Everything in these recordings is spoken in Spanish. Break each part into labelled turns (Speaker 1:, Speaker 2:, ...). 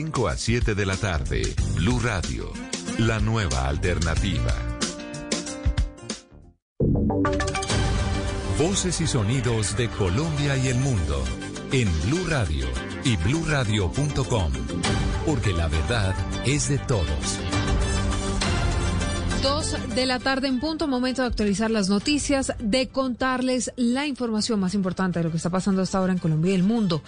Speaker 1: 5 a 7 de la tarde, Blue Radio, la nueva alternativa.
Speaker 2: Voces y sonidos de Colombia y el mundo en Blue Radio y bluradio.com, porque la verdad es de todos.
Speaker 3: Dos de la tarde en punto, momento de actualizar las noticias, de contarles la información más importante de lo que está pasando hasta ahora en Colombia y el mundo.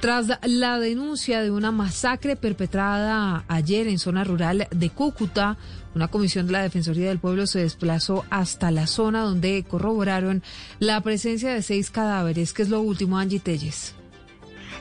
Speaker 3: Tras la denuncia de una masacre perpetrada ayer en zona rural de Cúcuta, una comisión de la Defensoría del Pueblo se desplazó hasta la zona donde corroboraron la presencia de seis cadáveres, que es lo último, Angie Telles.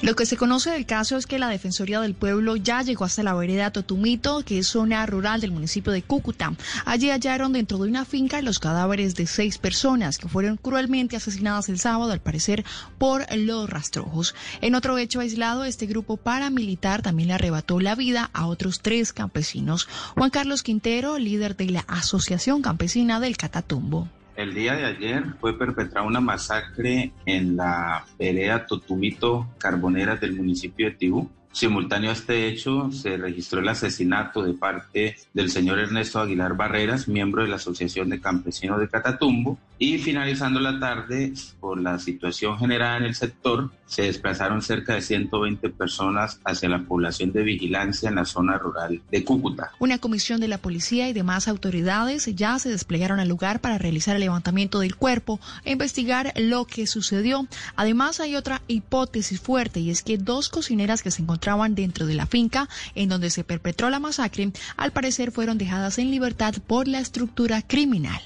Speaker 4: Lo que se conoce del caso es que la Defensoría del Pueblo ya llegó hasta la vereda Totumito, que es zona rural del municipio de Cúcuta. Allí hallaron dentro de una finca los cadáveres de seis personas que fueron cruelmente asesinadas el sábado, al parecer, por los rastrojos. En otro hecho aislado, este grupo paramilitar también le arrebató la vida a otros tres campesinos. Juan Carlos Quintero, líder de la Asociación Campesina del Catatumbo.
Speaker 5: El día de ayer fue perpetrada una masacre en la vereda Totumito Carboneras del municipio de Tibú. Simultáneo a este hecho, se registró el asesinato de parte del señor Ernesto Aguilar Barreras, miembro de la Asociación de Campesinos de Catatumbo, y finalizando la tarde, por la situación generada en el sector, se desplazaron cerca de 120 personas hacia la población de vigilancia en la zona rural de Cúcuta.
Speaker 4: Una comisión de la policía y demás autoridades ya se desplegaron al lugar para realizar el levantamiento del cuerpo e investigar lo que sucedió. Además, hay otra hipótesis fuerte y es que dos cocineras que se encontraban dentro de la finca en donde se perpetró la masacre, al parecer fueron dejadas en libertad por la estructura criminal.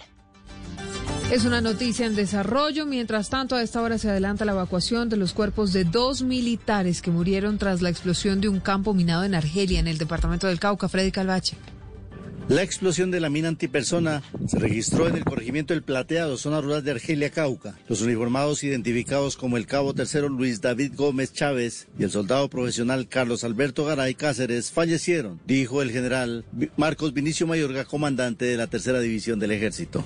Speaker 3: Es una noticia en desarrollo. Mientras tanto, a esta hora se adelanta la evacuación de los cuerpos de dos militares que murieron tras la explosión de un campo minado en Argelia, en el departamento del Cauca. Freddy Calvache.
Speaker 6: La explosión de la mina antipersona se registró en el corregimiento El Plateado, zona rural de Argelia, Cauca. Los uniformados identificados como el cabo tercero Luis David Gómez Chávez y el soldado profesional Carlos Alberto Garay Cáceres fallecieron, dijo el general Marcos Vinicio Mayorga, comandante de la tercera división del ejército.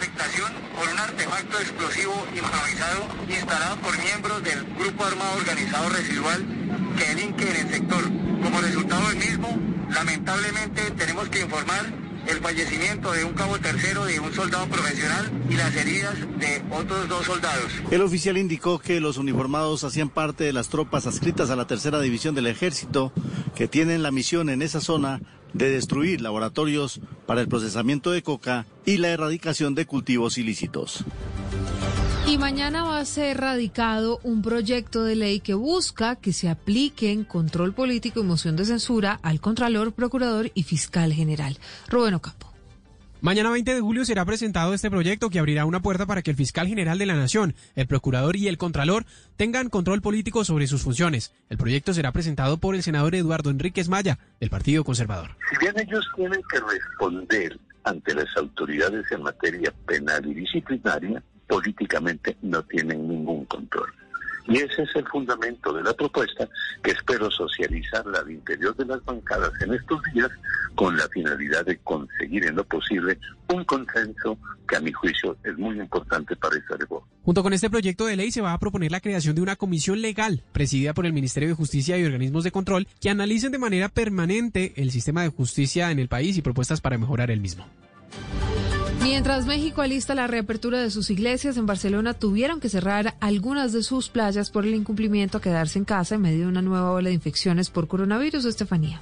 Speaker 7: Afectación por un artefacto explosivo improvisado instalado por miembros del grupo armado organizado residual que delinque en el sector. Como resultado del mismo, lamentablemente tenemos que informar el fallecimiento de un cabo tercero de un soldado profesional y las heridas de otros dos soldados.
Speaker 6: El oficial indicó que los uniformados hacían parte de las tropas adscritas a la tercera división del ejército que tienen la misión en esa zona de destruir laboratorios para el procesamiento de coca y la erradicación de cultivos ilícitos.
Speaker 3: Y mañana va a ser radicado un proyecto de ley que busca que se apliquen control político y moción de censura al Contralor, Procurador y Fiscal General. Rubén Ocampo.
Speaker 8: Mañana 20 de julio será presentado este proyecto que abrirá una puerta para que el fiscal general de la Nación, el procurador y el contralor tengan control político sobre sus funciones. El proyecto será presentado por el senador Eduardo Enríquez Maya, del Partido Conservador.
Speaker 9: Si bien ellos tienen que responder ante las autoridades en materia penal y disciplinaria, políticamente no tienen ningún control. Y ese es el fundamento de la propuesta que espero socializarla al interior de las bancadas en estos días con la finalidad de conseguir en lo posible un consenso que a mi juicio es muy importante para esta reforma.
Speaker 8: Junto con este proyecto de ley se va a proponer la creación de una comisión legal presidida por el Ministerio de Justicia y organismos de control que analicen de manera permanente el sistema de justicia en el país y propuestas para mejorar el mismo.
Speaker 3: Mientras México alista la reapertura de sus iglesias, en Barcelona tuvieron que cerrar algunas de sus playas por el incumplimiento a quedarse en casa en medio de una nueva ola de infecciones por coronavirus, Estefanía.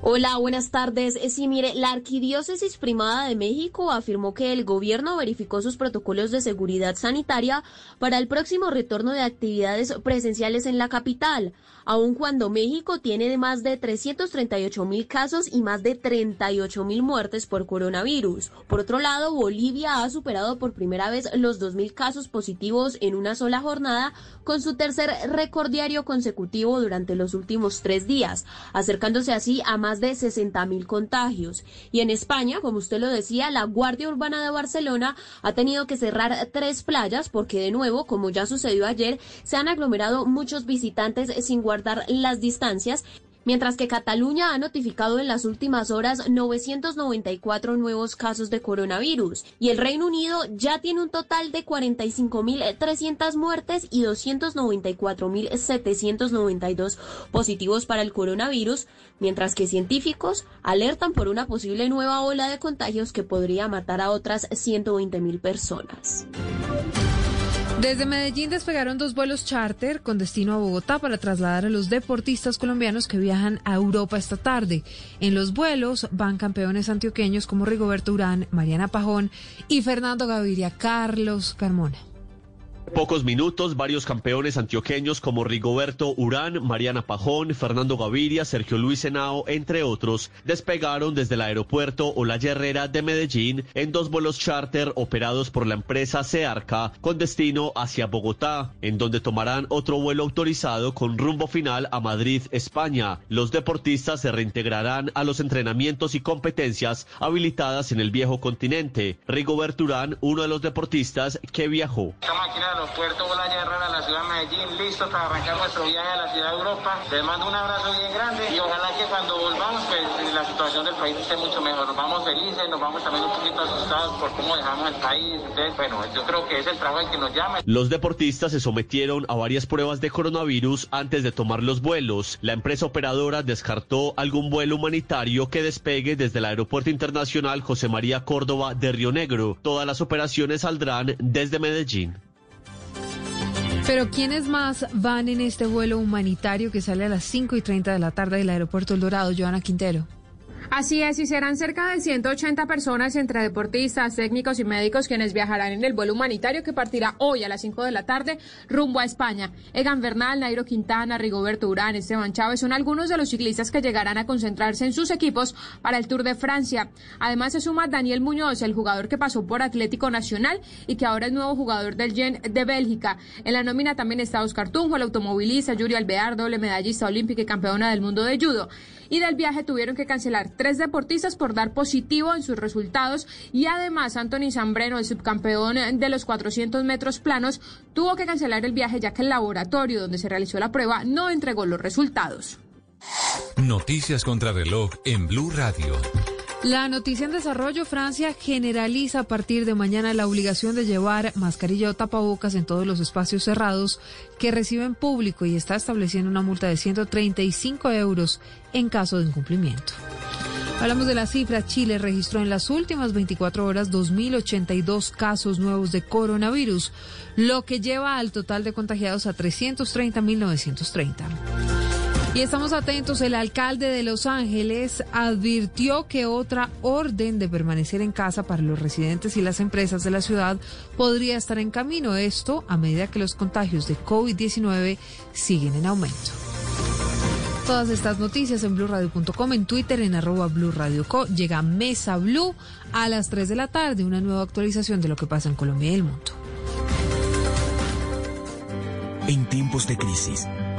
Speaker 10: Hola, buenas tardes. Eh, sí, mire, la Arquidiócesis Primada de México afirmó que el gobierno verificó sus protocolos de seguridad sanitaria para el próximo retorno de actividades presenciales en la capital, aun cuando México tiene más de 338 mil casos y más de 38 mil muertes por coronavirus. Por otro lado, Bolivia ha superado por primera vez los 2 mil casos positivos en una sola jornada, con su tercer récord diario consecutivo durante los últimos tres días, acercándose así a más de 60 mil contagios. Y en España, como usted lo decía, la Guardia Urbana de Barcelona ha tenido que cerrar tres playas porque de nuevo, como ya sucedió ayer, se han aglomerado muchos visitantes sin guardar las distancias mientras que Cataluña ha notificado en las últimas horas 994 nuevos casos de coronavirus y el Reino Unido ya tiene un total de 45.300 muertes y 294.792 positivos para el coronavirus, mientras que científicos alertan por una posible nueva ola de contagios que podría matar a otras 120.000 personas.
Speaker 3: Desde Medellín despegaron dos vuelos charter con destino a Bogotá para trasladar a los deportistas colombianos que viajan a Europa esta tarde. En los vuelos van campeones antioqueños como Rigoberto Urán, Mariana Pajón y Fernando Gaviria, Carlos Carmona
Speaker 11: pocos minutos, varios campeones antioqueños como Rigoberto Urán, Mariana Pajón, Fernando Gaviria, Sergio Luis Henao, entre otros, despegaron desde el aeropuerto Olaya Herrera de Medellín en dos vuelos charter operados por la empresa Searca con destino hacia Bogotá, en donde tomarán otro vuelo autorizado con rumbo final a Madrid, España. Los deportistas se reintegrarán a los entrenamientos y competencias habilitadas en el viejo continente. Rigoberto Urán, uno de los deportistas que viajó
Speaker 12: aeropuerto Olaya Herrera, la ciudad de Medellín, listo para arrancar nuestro viaje a la ciudad de Europa. Les mando un abrazo bien grande y ojalá que cuando volvamos, pues la situación del país esté mucho mejor. Nos vamos felices, nos vamos también un poquito asustados por cómo dejamos el país. Entonces, bueno, yo creo que es el trabajo el que nos llama.
Speaker 11: Los deportistas se sometieron a varias pruebas de coronavirus antes de tomar los vuelos. La empresa operadora descartó algún vuelo humanitario que despegue desde el Aeropuerto Internacional José María Córdoba de Río Negro. Todas las operaciones saldrán desde Medellín.
Speaker 3: Pero ¿quiénes más van en este vuelo humanitario que sale a las 5 y 30 de la tarde del aeropuerto El Dorado, Joana Quintero?
Speaker 13: Así es, y serán cerca de 180 personas entre deportistas, técnicos y médicos quienes viajarán en el vuelo humanitario que partirá hoy a las 5 de la tarde rumbo a España. Egan Bernal, Nairo Quintana, Rigoberto Urán, Esteban Chávez son algunos de los ciclistas que llegarán a concentrarse en sus equipos para el Tour de Francia. Además se suma Daniel Muñoz, el jugador que pasó por Atlético Nacional y que ahora es nuevo jugador del Gen de Bélgica. En la nómina también está Oscar Tunjo, el automovilista, Yuri Alvear, doble medallista olímpica y campeona del mundo de judo y del viaje tuvieron que cancelar tres deportistas por dar positivo en sus resultados y además Anthony Zambreno, el subcampeón de los 400 metros planos, tuvo que cancelar el viaje ya que el laboratorio donde se realizó la prueba no entregó los resultados.
Speaker 2: Noticias contra reloj en Blue Radio.
Speaker 3: La noticia en desarrollo, Francia generaliza a partir de mañana la obligación de llevar mascarilla o tapabocas en todos los espacios cerrados que reciben público y está estableciendo una multa de 135 euros en caso de incumplimiento. Hablamos de la cifra. Chile registró en las últimas 24 horas 2.082 casos nuevos de coronavirus, lo que lleva al total de contagiados a 330.930. Y estamos atentos, el alcalde de Los Ángeles advirtió que otra orden de permanecer en casa para los residentes y las empresas de la ciudad podría estar en camino. Esto a medida que los contagios de COVID-19 siguen en aumento. Todas estas noticias en blurradio.com, en Twitter, en arroba blurradioco. Llega Mesa Blue a las 3 de la tarde, una nueva actualización de lo que pasa en Colombia y el mundo.
Speaker 14: En tiempos de crisis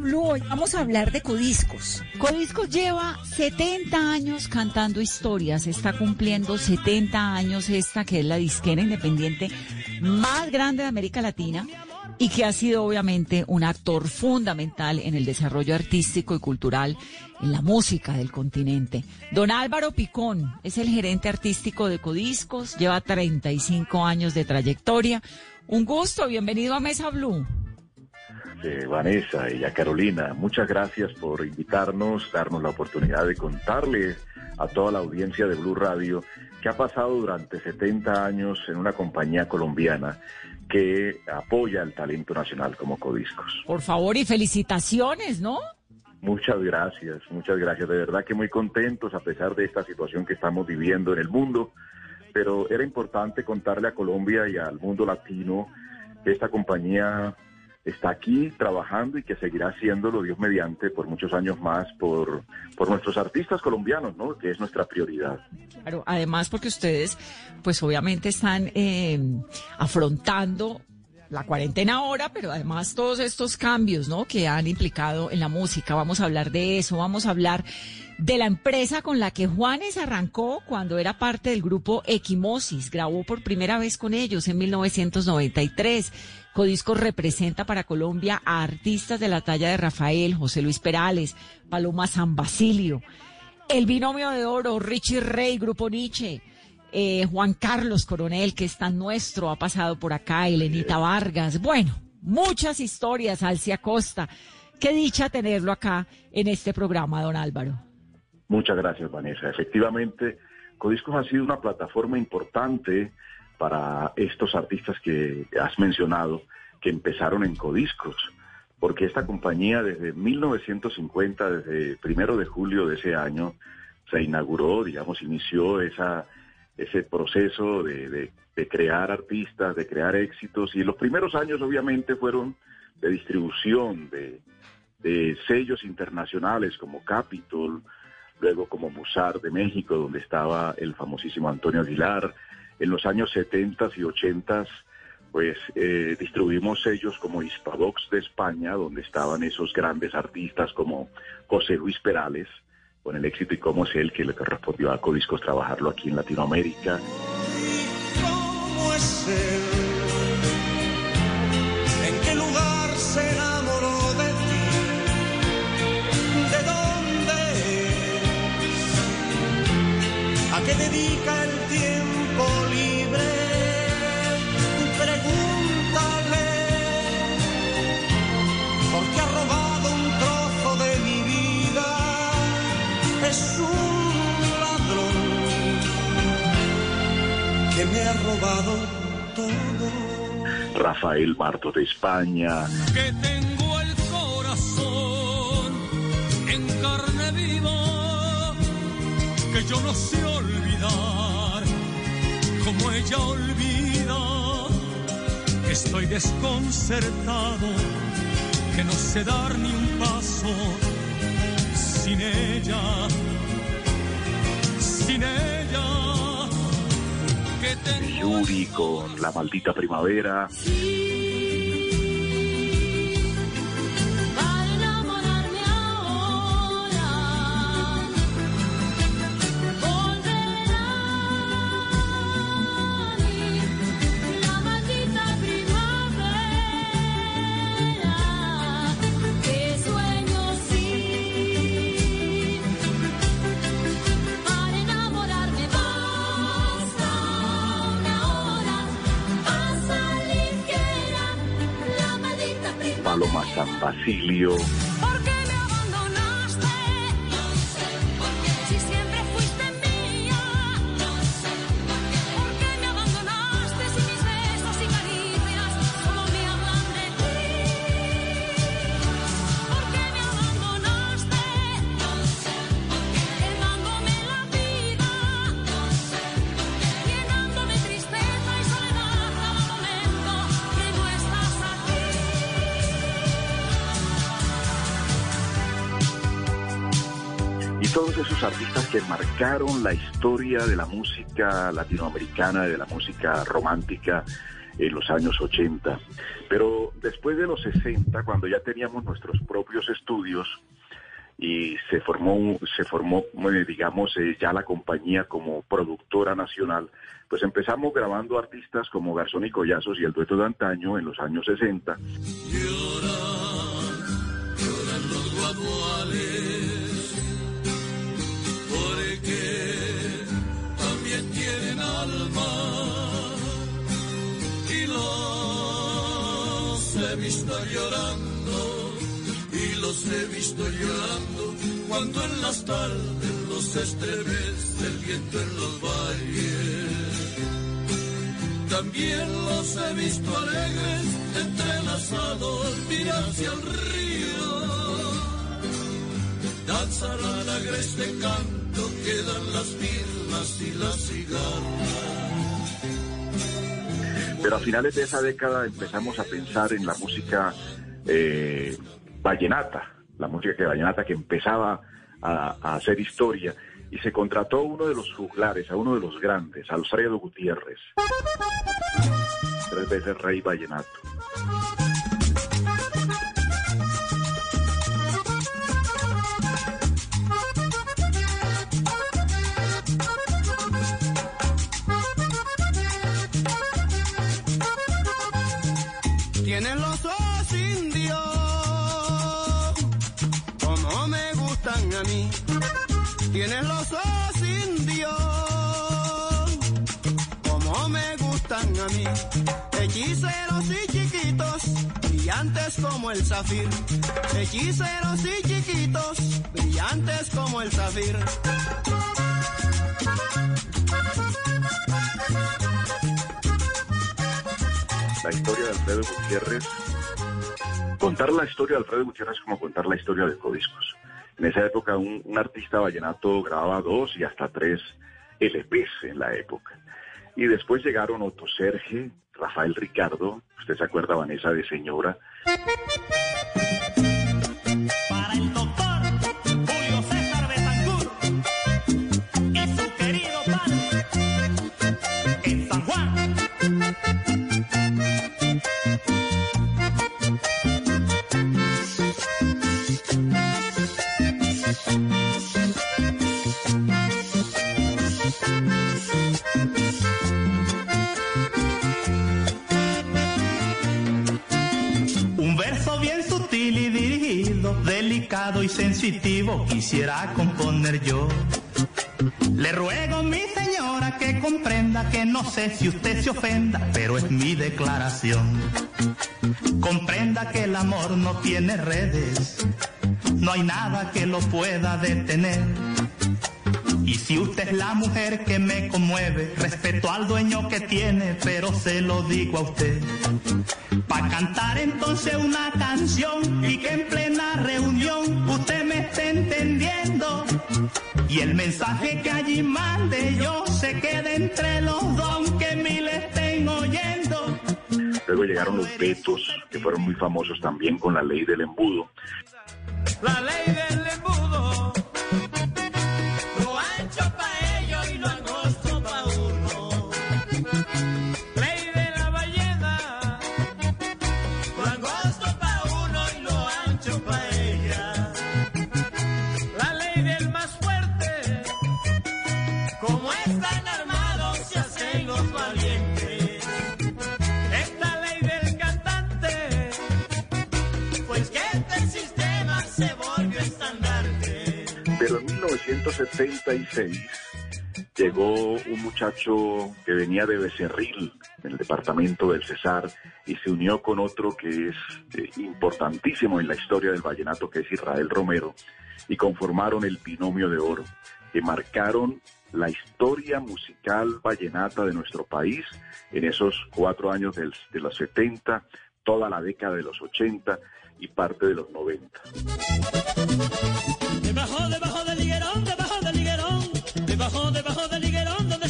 Speaker 15: Blue. Hoy vamos a hablar de Codiscos. Codiscos lleva 70 años cantando historias. Está cumpliendo 70 años esta que es la disquera independiente más grande de América Latina y que ha sido obviamente un actor fundamental en el desarrollo artístico y cultural en la música del continente. Don Álvaro Picón es el gerente artístico de Codiscos, lleva 35 años de trayectoria. Un gusto, bienvenido a Mesa Blue.
Speaker 16: Eh, Vanessa y a Carolina, muchas gracias por invitarnos, darnos la oportunidad de contarle a toda la audiencia de Blue Radio qué ha pasado durante 70 años en una compañía colombiana que apoya el talento nacional como Codiscos.
Speaker 15: Por favor y felicitaciones, ¿no?
Speaker 16: Muchas gracias, muchas gracias. De verdad que muy contentos a pesar de esta situación que estamos viviendo en el mundo, pero era importante contarle a Colombia y al mundo latino que esta compañía está aquí trabajando y que seguirá haciéndolo, Dios mediante, por muchos años más, por, por nuestros artistas colombianos, ¿no? Que es nuestra prioridad.
Speaker 15: Claro, además porque ustedes, pues obviamente están eh, afrontando la cuarentena ahora, pero además todos estos cambios, ¿no? Que han implicado en la música. Vamos a hablar de eso, vamos a hablar de la empresa con la que Juanes arrancó cuando era parte del grupo Equimosis. Grabó por primera vez con ellos en 1993. Codiscos representa para Colombia a artistas de la talla de Rafael, José Luis Perales, Paloma San Basilio, el binomio de oro, Richie Rey, Grupo Nietzsche, eh, Juan Carlos Coronel, que es tan nuestro, ha pasado por acá, Elenita Vargas. Bueno, muchas historias, Alcia Costa. Qué dicha tenerlo acá en este programa, don Álvaro.
Speaker 16: Muchas gracias, Vanessa. Efectivamente, Codiscos ha sido una plataforma importante para estos artistas que has mencionado, que empezaron en Codiscos, porque esta compañía desde 1950, desde primero de julio de ese año, se inauguró, digamos, inició esa, ese proceso de, de, de crear artistas, de crear éxitos, y los primeros años obviamente fueron de distribución, de, de sellos internacionales como Capitol, luego como Musar de México, donde estaba el famosísimo Antonio Aguilar. En los años 70 y 80, pues eh, distribuimos sellos como Hispavox de España, donde estaban esos grandes artistas como José Luis Perales, con el éxito y cómo es él que le correspondió a Codiscos trabajarlo aquí en Latinoamérica.
Speaker 12: Ha robado todo.
Speaker 16: Rafael Marto de España.
Speaker 12: Que tengo el corazón en carne viva, que yo no sé olvidar como ella olvida. Que estoy desconcertado, que no sé dar ni un paso sin ella, sin ella.
Speaker 16: Yuri con
Speaker 12: La Maldita Primavera.
Speaker 16: Basilio.
Speaker 12: Que
Speaker 16: marcaron la historia de la música latinoamericana, de la música romántica en los años 80. Pero después de los 60, cuando ya teníamos nuestros propios estudios y se formó, se formó eh, digamos, eh, ya la compañía como productora nacional, pues empezamos grabando artistas como Garzón y Collazos y el dueto de antaño en los años 60.
Speaker 12: Lloran los guaduales porque también tienen alma y los he visto llorando y los he visto llorando cuando en las tardes los estremece el viento en los valles. También los he visto alegres, entrelazados, mirar hacia el río. Danzarán agreste canto, quedan las mirlas y las cigarras.
Speaker 16: Pero a finales de esa década empezamos a pensar en la música eh, vallenata, la música que vallenata que empezaba a, a hacer historia y se contrató uno de los juglares, a uno de los grandes, Alfredo Gutiérrez, tres veces rey vallenato.
Speaker 12: Brillantes como el zafir. Hechiceros y chiquitos, brillantes como el zafir.
Speaker 16: La historia de Alfredo Gutiérrez, contar la historia de Alfredo Gutiérrez es como contar la historia de Codiscos. En esa época un, un artista vallenato grababa dos y hasta tres LPs en la época. Y después llegaron Otto Serge, Rafael Ricardo, usted se acuerda, Vanessa de Señora,
Speaker 12: Thank you. Delicado y sensitivo, quisiera componer yo
Speaker 17: Le ruego, mi señora, que comprenda que no sé si usted se ofenda, pero es mi declaración. Comprenda que el amor no tiene redes, no hay nada que lo pueda detener. Y si usted es la mujer que me conmueve, respeto al dueño que tiene, pero se lo digo a usted. Pa' cantar entonces una canción y que en plena reunión esté entendiendo. Y el mensaje que allí mande yo se quede entre los dos, que mil estén oyendo.
Speaker 16: Luego llegaron los vetos, que fueron muy famosos también con la ley del embudo.
Speaker 17: La ley del
Speaker 16: 1976 llegó un muchacho que venía de Becerril, en el departamento del Cesar, y se unió con otro que es eh, importantísimo en la historia del vallenato, que es Israel Romero, y conformaron el binomio de oro, que marcaron la historia musical vallenata de nuestro país en esos cuatro años de los 70, toda la década de los 80 y parte de los 90.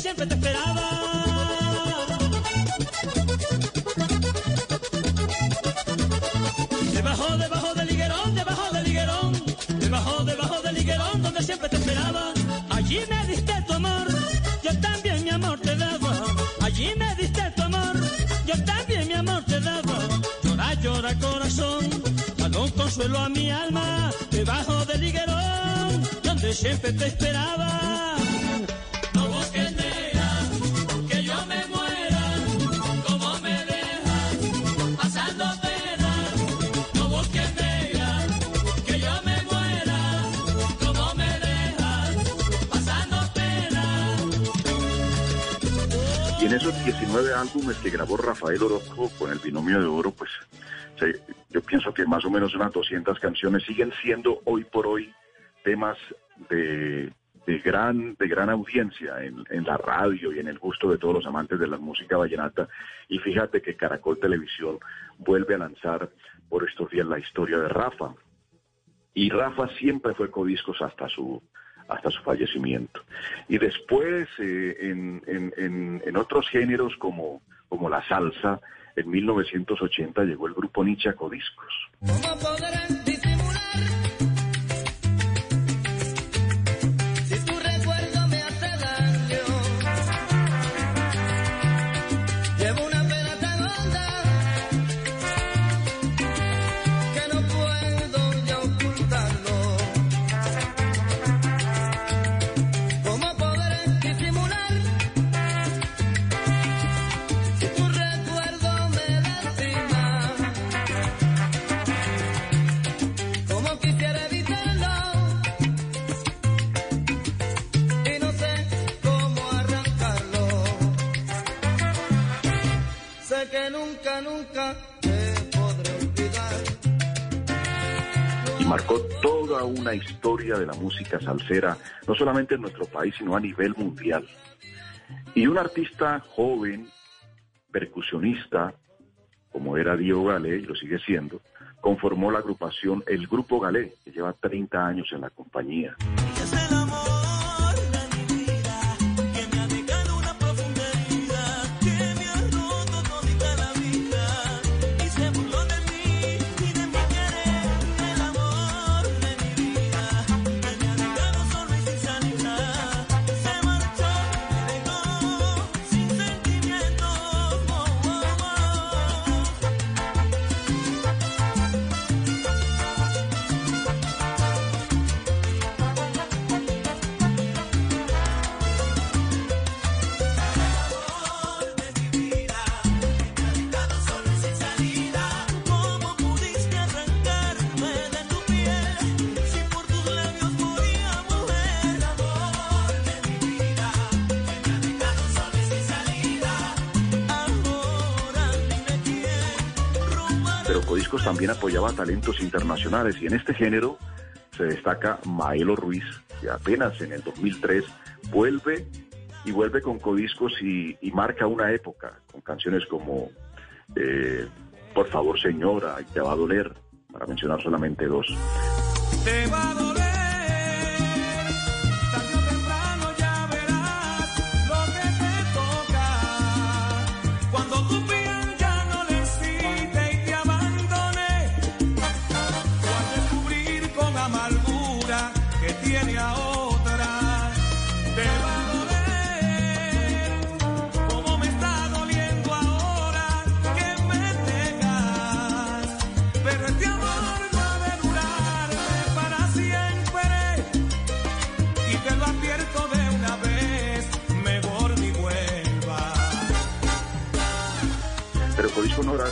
Speaker 17: Siempre te esperaba. Debajo, debajo del higuerón, debajo del higuerón, debajo, debajo del higuerón, donde siempre te esperaba. Allí me diste tu amor, yo también mi amor te daba. Allí me diste tu amor, yo también mi amor te daba. Llora, llora corazón, dando un consuelo a mi alma, debajo del higuerón, donde siempre te esperaba.
Speaker 16: En esos 19 álbumes que grabó Rafael Orozco con el binomio de oro, pues yo pienso que más o menos unas 200 canciones siguen siendo hoy por hoy temas de, de gran, de gran audiencia en, en la radio y en el gusto de todos los amantes de la música vallenata. Y fíjate que Caracol Televisión vuelve a lanzar por estos días la historia de Rafa. Y Rafa siempre fue codiscos hasta su hasta su fallecimiento. Y después, eh, en, en- en- en otros géneros como, como la salsa, en 1980 llegó el grupo Nietzsche a
Speaker 17: y
Speaker 16: marcó toda una historia de la música salsera, no solamente en nuestro país, sino a nivel mundial. Y un artista joven, percusionista, como era Diego Galé, y lo sigue siendo, conformó la agrupación El Grupo Galé, que lleva 30 años en la compañía. También apoyaba talentos internacionales y en este género se destaca Maelo Ruiz, que apenas en el 2003 vuelve y vuelve con Codiscos y, marca una época con canciones como eh, Por favor señora, y te va a doler, para mencionar solamente dos.
Speaker 17: Te va a doler.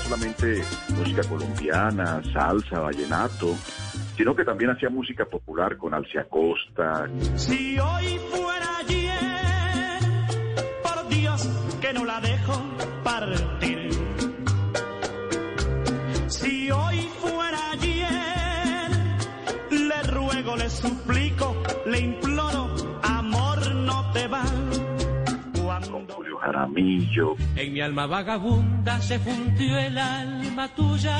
Speaker 16: Solamente música colombiana, salsa, vallenato, sino que también hacía música popular con Alcia Costa,
Speaker 17: Si hoy fuera ayer, por Dios que no la dejo partir.
Speaker 16: Jaramillo,
Speaker 17: En mi alma vagabunda se fundió el alma tuya,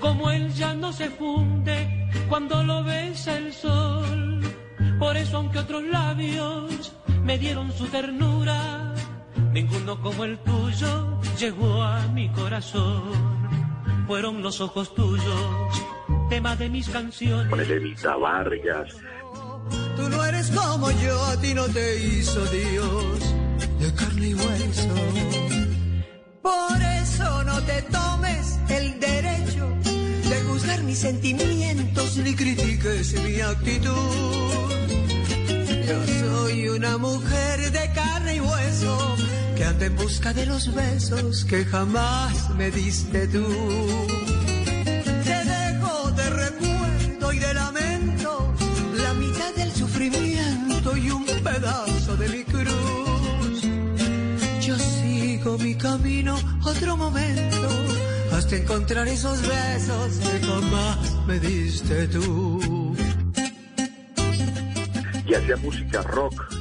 Speaker 17: como él ya no se funde cuando lo besa el sol. Por eso aunque otros labios me dieron su ternura, ninguno como el tuyo llegó a mi corazón. Fueron los ojos tuyos, tema de mis canciones.
Speaker 16: con Evita Vargas,
Speaker 18: Tú no eres como yo, a ti no te hizo Dios de carne y hueso. Por eso no te tomes el derecho de juzgar mis sentimientos ni critiques mi actitud. Yo soy una mujer de carne y hueso que anda en busca de los besos que jamás me diste tú. Mi camino otro momento hasta encontrar esos besos que jamás me diste tú.
Speaker 16: y hacía música rock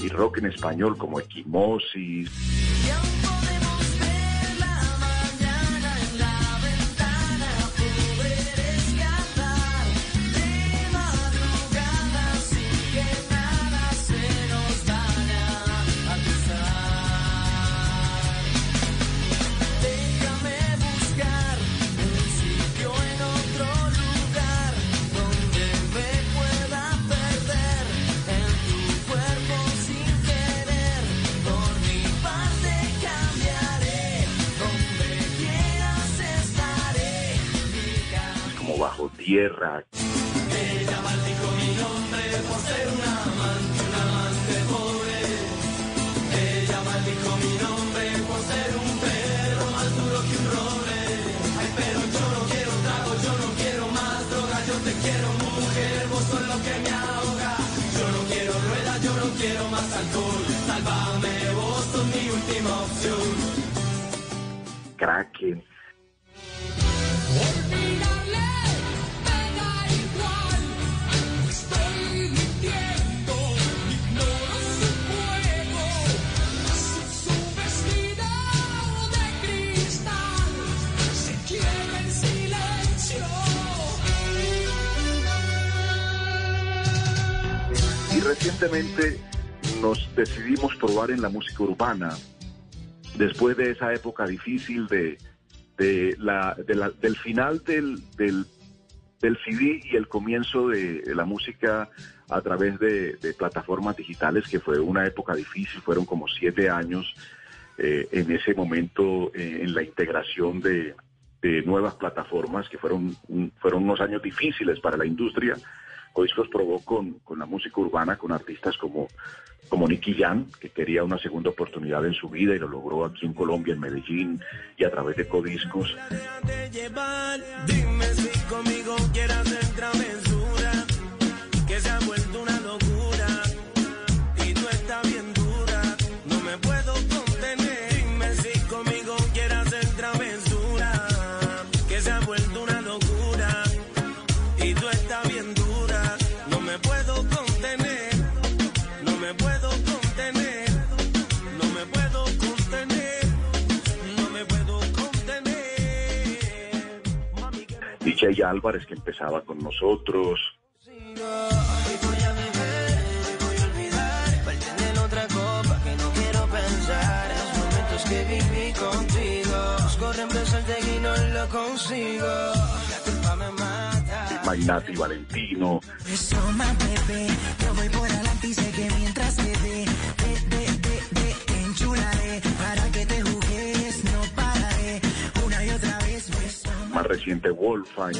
Speaker 16: y rock en español como Equimosis, Tierra,
Speaker 17: Ella maldijo mi nombre por ser un amante, amante pobre. Ella maldijo mi nombre por ser un perro más duro que un roble. Ay, pero yo no quiero trago, yo no quiero más droga, yo te quiero mujer, vos sos lo que me ahoga. Yo no quiero rueda, yo no quiero más alcohol. Sálvame, vos sos mi última opción.
Speaker 16: Kraken, recientemente nos decidimos probar en la música urbana, después de esa época difícil de, de la, de la- del final del, del, del CD y el comienzo de, la música a través de, plataformas digitales, que fue una época difícil, fueron como siete años eh, en ese momento eh, en la integración de nuevas plataformas, que fueron, un- fueron unos años difíciles para la industria. Codiscos probó con, con la música urbana, con artistas como, como Nicky Jam, que quería una segunda oportunidad en su vida y lo logró aquí en Colombia, en Medellín, y a través de Codiscos. DJ Álvarez que empezaba con nosotros.
Speaker 19: que viví contigo. Corren y no lo consigo. La culpa me mata.
Speaker 16: Magnati Valentino.
Speaker 19: Eso más bebé, yo voy por adelante y sé que mientras te dé, de, de, de, de, enchularé para que te jugues,
Speaker 16: Más reciente Wolfine.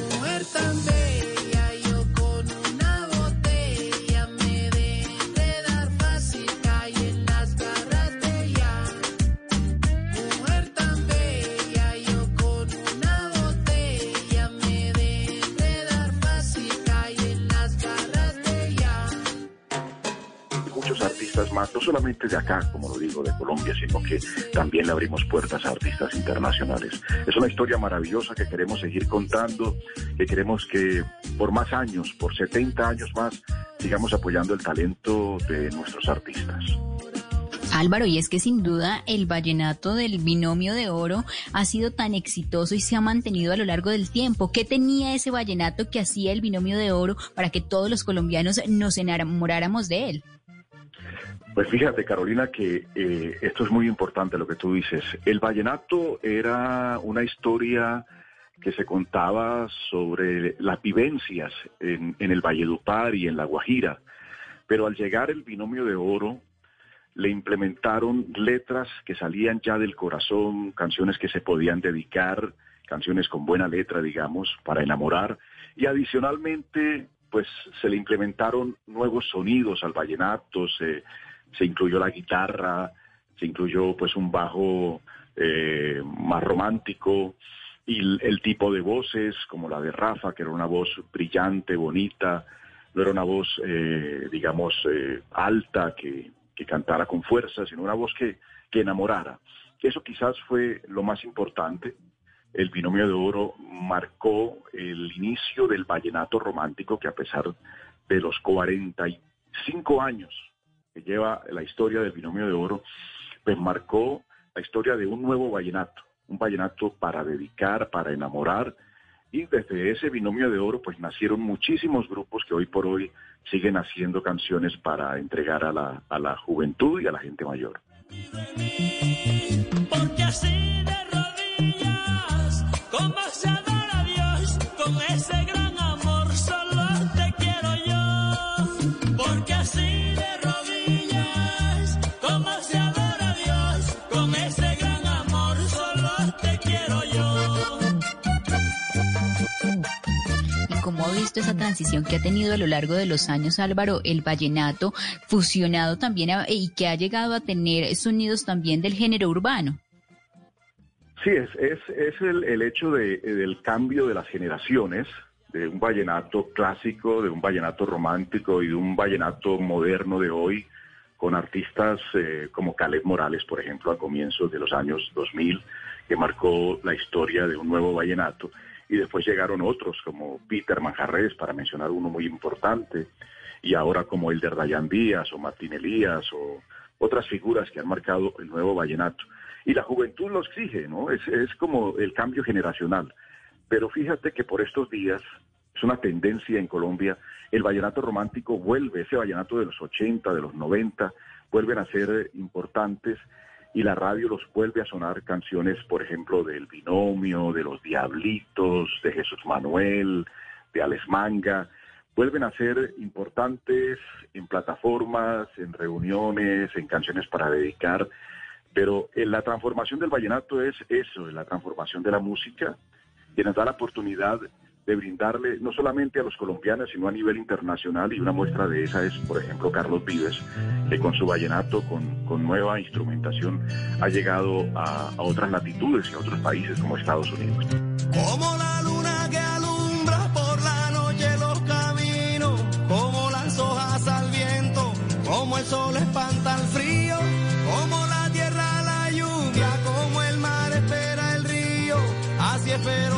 Speaker 16: No solamente de acá, como lo digo, de Colombia, sino que también le abrimos puertas a artistas internacionales. Es una historia maravillosa que queremos seguir contando, que queremos que por más años, por 70 años más, sigamos apoyando el talento de nuestros artistas.
Speaker 20: Álvaro, y es que sin duda el vallenato del binomio de oro ha sido tan exitoso y se ha mantenido a lo largo del tiempo. ¿Qué tenía ese vallenato que hacía el binomio de oro para que todos los colombianos nos enamoráramos de él?
Speaker 16: Pues fíjate, Carolina, que eh, esto es muy importante lo que tú dices. El vallenato era una historia que se contaba sobre las vivencias en, en el Valledupar y en La Guajira. Pero al llegar el binomio de oro, le implementaron letras que salían ya del corazón, canciones que se podían dedicar, canciones con buena letra, digamos, para enamorar. Y adicionalmente, pues se le implementaron nuevos sonidos al vallenato, se incluyó la guitarra, se incluyó pues un bajo eh, más romántico y el, tipo de voces como la de Rafa, que era una voz brillante, bonita, no era una voz, eh, digamos, eh, alta, que, que cantara con fuerza, sino una voz que, que enamorara. Eso quizás fue lo más importante. El binomio de oro marcó el inicio del vallenato romántico que a pesar de los 45 años lleva la historia del binomio de oro, pues marcó la historia de un nuevo vallenato, un vallenato para dedicar, para enamorar, y desde ese binomio de oro pues nacieron muchísimos grupos que hoy por hoy siguen haciendo canciones para entregar a la, a la juventud y a la gente mayor.
Speaker 19: Como se adora Dios, con ese gran
Speaker 20: visto esa transición que ha tenido a lo largo de los años, Álvaro, el vallenato fusionado también a- y que ha llegado a tener sonidos también del género urbano?
Speaker 16: Sí, es, es, es el, el hecho de- del cambio de las generaciones, de un vallenato clásico, de un vallenato romántico y de un vallenato moderno de hoy, con artistas eh, como Caleb Morales, por ejemplo, a comienzos de los años 2000, que marcó la historia de un nuevo vallenato. Y después llegaron otros, como Peter Manjarres, para mencionar uno muy importante, y ahora como el de Dayan Díaz o Martín Elías o otras figuras que han marcado el nuevo vallenato. Y la juventud lo exige, ¿no? Es, es como el cambio generacional. Pero fíjate que por estos días es una tendencia en Colombia, el vallenato romántico vuelve, ese vallenato de los 80, de los 90, vuelven a ser eh, importantes y la radio los vuelve a sonar canciones, por ejemplo, del Binomio, de los Diablitos, de Jesús Manuel, de Alex Manga, vuelven a ser importantes en plataformas, en reuniones, en canciones para dedicar, pero en la transformación del vallenato es eso, en la transformación de la música, que nos da la oportunidad de brindarle no solamente a los colombianos, sino a nivel internacional, y una muestra de esa es, por ejemplo, Carlos Vives, que con su vallenato, con, con nueva instrumentación, ha llegado a, a otras latitudes y a otros países como Estados Unidos.
Speaker 19: Como la luna que alumbra por la noche los caminos, como las hojas al viento, como el sol espanta el frío, como la tierra la lluvia, como el mar espera el río, así espero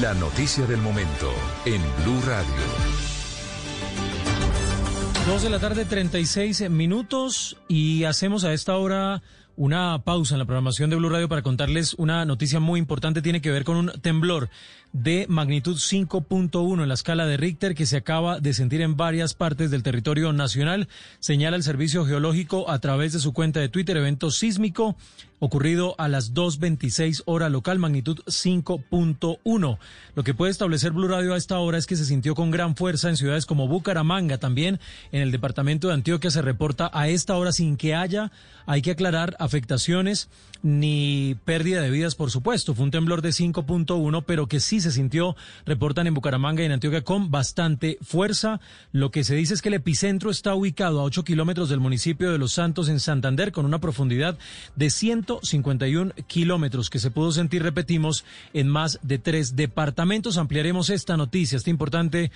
Speaker 2: La noticia del momento en Blue Radio.
Speaker 21: 2 de la tarde, 36 minutos y hacemos a esta hora una pausa en la programación de Blue Radio para contarles una noticia muy importante. Tiene que ver con un temblor de magnitud 5.1 en la escala de Richter que se acaba de sentir en varias partes del territorio nacional. Señala el Servicio Geológico a través de su cuenta de Twitter, evento sísmico ocurrido a las 2.26 hora local, magnitud 5.1. Lo que puede establecer Blue Radio a esta hora es que se sintió con gran fuerza en ciudades como Bucaramanga, también en el departamento de Antioquia se reporta a esta hora sin que haya, hay que aclarar, afectaciones ni pérdida de vidas, por supuesto. Fue un temblor de 5.1, pero que sí se sintió, reportan en Bucaramanga y en Antioquia, con bastante fuerza. Lo que se dice es que el epicentro está ubicado a 8 kilómetros del municipio de Los Santos, en Santander, con una profundidad de 151 kilómetros, que se pudo sentir, repetimos, en más de tres departamentos. Ampliaremos esta noticia, este importante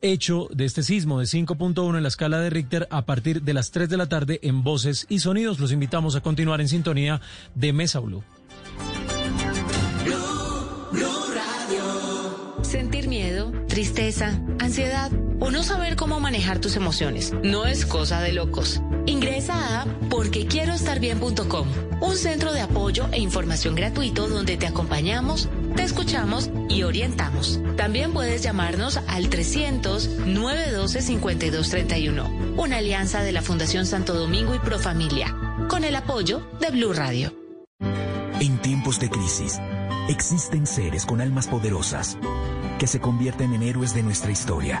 Speaker 21: hecho de este sismo de 5.1 en la escala de Richter a partir de las 3 de la tarde en Voces y Sonidos. Los invitamos a continuar en sintonía de Mesa Blue.
Speaker 22: Sentir miedo, tristeza, ansiedad o no saber cómo manejar tus emociones no es cosa de locos. Ingresa a porquequieroestarbien.com, un centro de apoyo e información gratuito donde te acompañamos, te escuchamos y orientamos. También puedes llamarnos al 300-912-5231, una alianza de la Fundación Santo Domingo y Profamilia, con el apoyo de Blue Radio.
Speaker 14: En tiempos de crisis, existen seres con almas poderosas que se convierten en héroes de nuestra historia.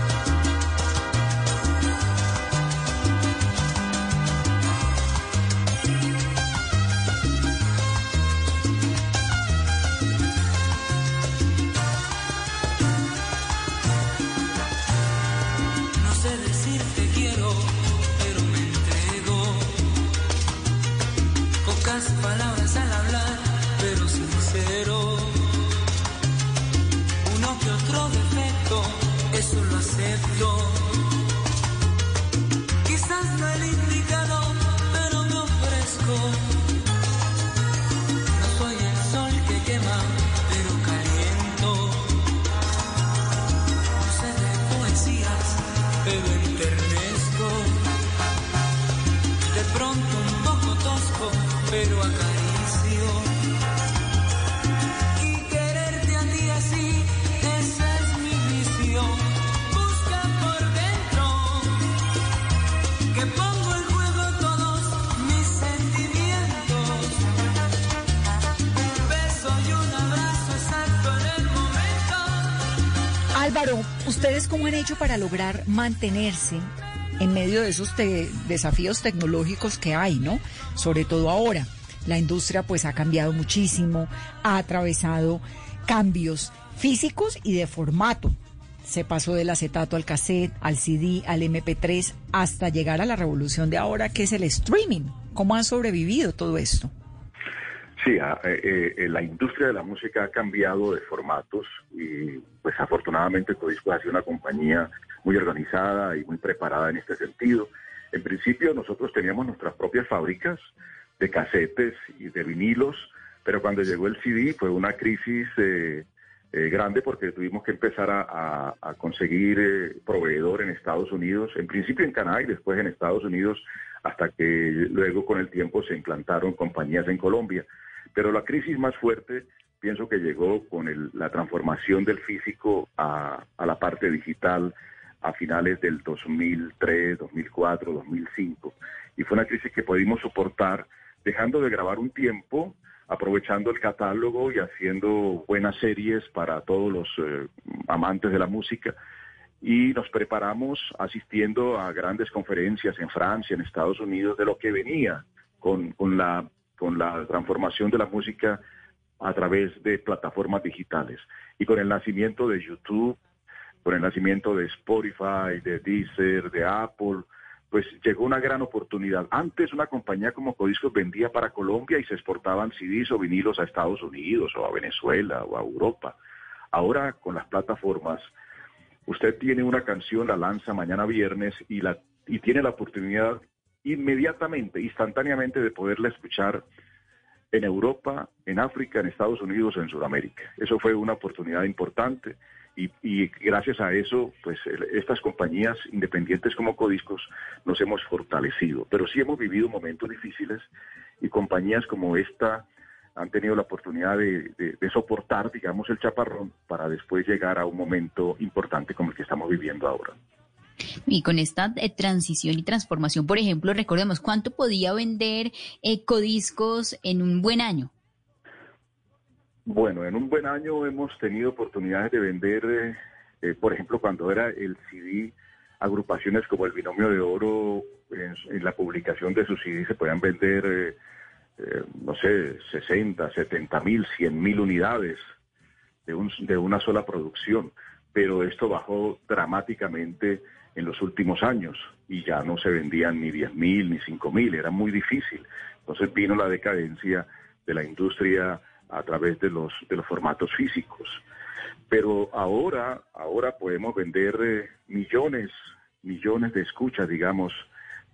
Speaker 15: Lograr mantenerse en medio de esos desafíos tecnológicos que hay, ¿no? Sobre todo ahora. La industria pues ha cambiado muchísimo, ha atravesado cambios físicos y de formato. Se pasó del acetato al cassette, al CD, al MP3, hasta llegar a la revolución de ahora que es el streaming. ¿Cómo han sobrevivido todo esto?
Speaker 16: Sí, a- eh, eh, la industria de la música ha cambiado de formatos y pues afortunadamente Codisco ha sido una compañía muy organizada y muy preparada en este sentido. En principio nosotros teníamos nuestras propias fábricas de casetes y de vinilos, pero cuando llegó el CD fue una crisis eh, eh, grande porque tuvimos que empezar a, conseguir eh, proveedor en Estados Unidos, en principio en Canadá y después en Estados Unidos, hasta que luego con el tiempo se implantaron compañías en Colombia. Pero la crisis más fuerte pienso que llegó con el- la transformación del físico a, a la parte digital a finales del 2003, 2004, 2005. Y fue una crisis que pudimos soportar dejando de grabar un tiempo, aprovechando el catálogo y haciendo buenas series para todos los eh, amantes de la música. Y nos preparamos asistiendo a grandes conferencias en Francia, en Estados Unidos, de lo que venía con, con la, con la transformación de la música a través de plataformas digitales. Y con el nacimiento de YouTube, con el nacimiento de Spotify, de Deezer, de Apple, pues llegó una gran oportunidad. Antes una compañía como Codiscos vendía para Colombia y se exportaban CDs o vinilos a Estados Unidos o a Venezuela o a Europa. Ahora con las plataformas, usted tiene una canción, la lanza mañana viernes y, la, y tiene la oportunidad inmediatamente, instantáneamente de poderla escuchar en Europa, en África, en Estados Unidos, en Sudamérica. Eso fue una oportunidad importante y, gracias a eso, pues estas compañías independientes como Codiscos nos hemos fortalecido. Pero sí hemos vivido momentos difíciles y compañías como esta han tenido la oportunidad de- de soportar, digamos, el chaparrón para después llegar a un momento importante como el que estamos viviendo ahora.
Speaker 20: Y con esta eh, transición y transformación, por ejemplo, recordemos cuánto podía vender eh, Codiscos en un buen año.
Speaker 16: Bueno, en un buen año hemos tenido oportunidades de vender, eh, eh, por ejemplo, cuando era el CD, agrupaciones como el Binomio de Oro, en, la publicación de sus CD se podían vender, no sé, 60, 70 mil, 100 mil unidades de, un- de una sola producción. Pero esto bajó dramáticamente en los últimos años y ya no se vendían ni 10 mil ni 5 mil, era muy difícil. Entonces vino la decadencia de la industria a través de los, de los formatos físicos. Pero ahora, ahora podemos vender eh, millones, millones de escuchas, digamos,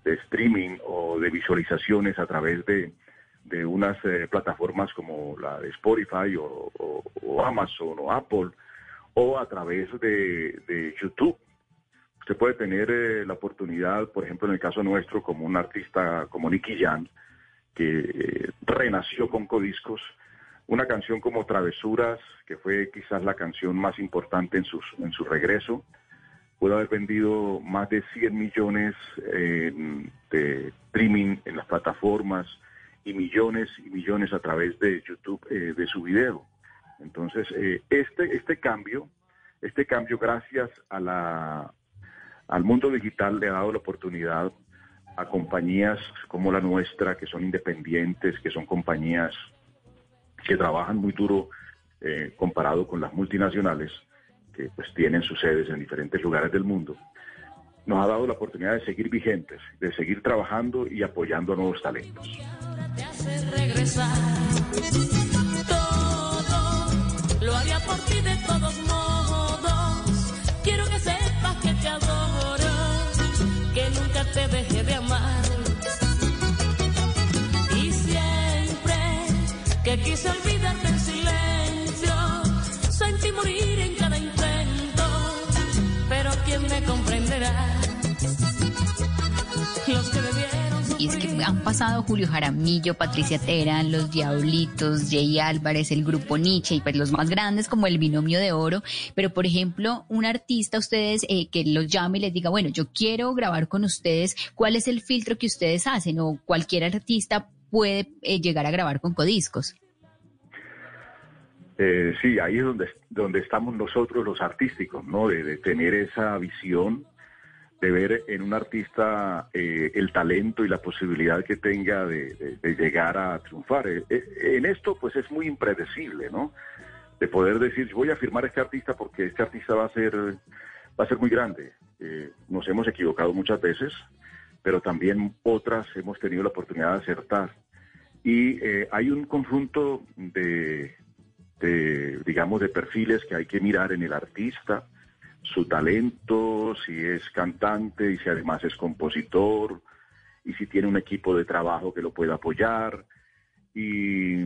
Speaker 16: de streaming o de visualizaciones a través de, de unas eh, plataformas como la de Spotify o, o- Amazon o Apple o a través de, de YouTube. Usted puede tener eh, la oportunidad, por ejemplo, en el caso nuestro, como un artista como Nicky Jam, que eh, renació con Codiscos, una canción como Travesuras, que fue quizás la canción más importante en, en su regreso, pudo haber vendido más de 100 millones de streaming en las plataformas y millones y millones a través de YouTube eh, de su video. Entonces, este, este cambio, este cambio gracias a la, al mundo digital le ha dado la oportunidad a compañías como la nuestra, que son independientes, que son compañías que trabajan muy duro eh, comparado con las multinacionales, que pues tienen sus sedes en diferentes lugares del mundo, nos ha dado la oportunidad de seguir vigentes, de seguir trabajando y apoyando a nuevos talentos.
Speaker 23: Te dejé de amar. Y siempre que quise olvidarte
Speaker 20: han pasado Julio Jaramillo, Patricia Terán, Los Diablitos, Jay Álvarez, el grupo Nietzsche y pues los más grandes como el Binomio de Oro. Pero, por ejemplo, un artista, ustedes eh, que los llame y les diga, bueno, yo quiero grabar con ustedes, ¿cuál es el filtro que ustedes hacen? O cualquier artista puede eh, llegar a grabar con Codiscos.
Speaker 16: Eh, sí, ahí es donde, donde estamos nosotros los artísticos, ¿no? De, de tener esa visión, de ver en un artista eh, el talento y la posibilidad que tenga de, llegar a triunfar. Eh, eh, en esto, pues es muy impredecible, ¿no? De poder decir, voy a firmar a este artista porque este artista va a ser, va a ser muy grande. Eh, nos hemos equivocado muchas veces, pero también otras hemos tenido la oportunidad de acertar. Y hay un conjunto de, de, digamos, de perfiles que hay que mirar en el artista, su talento, si es cantante y si además es compositor, y si tiene un equipo de trabajo que lo pueda apoyar, y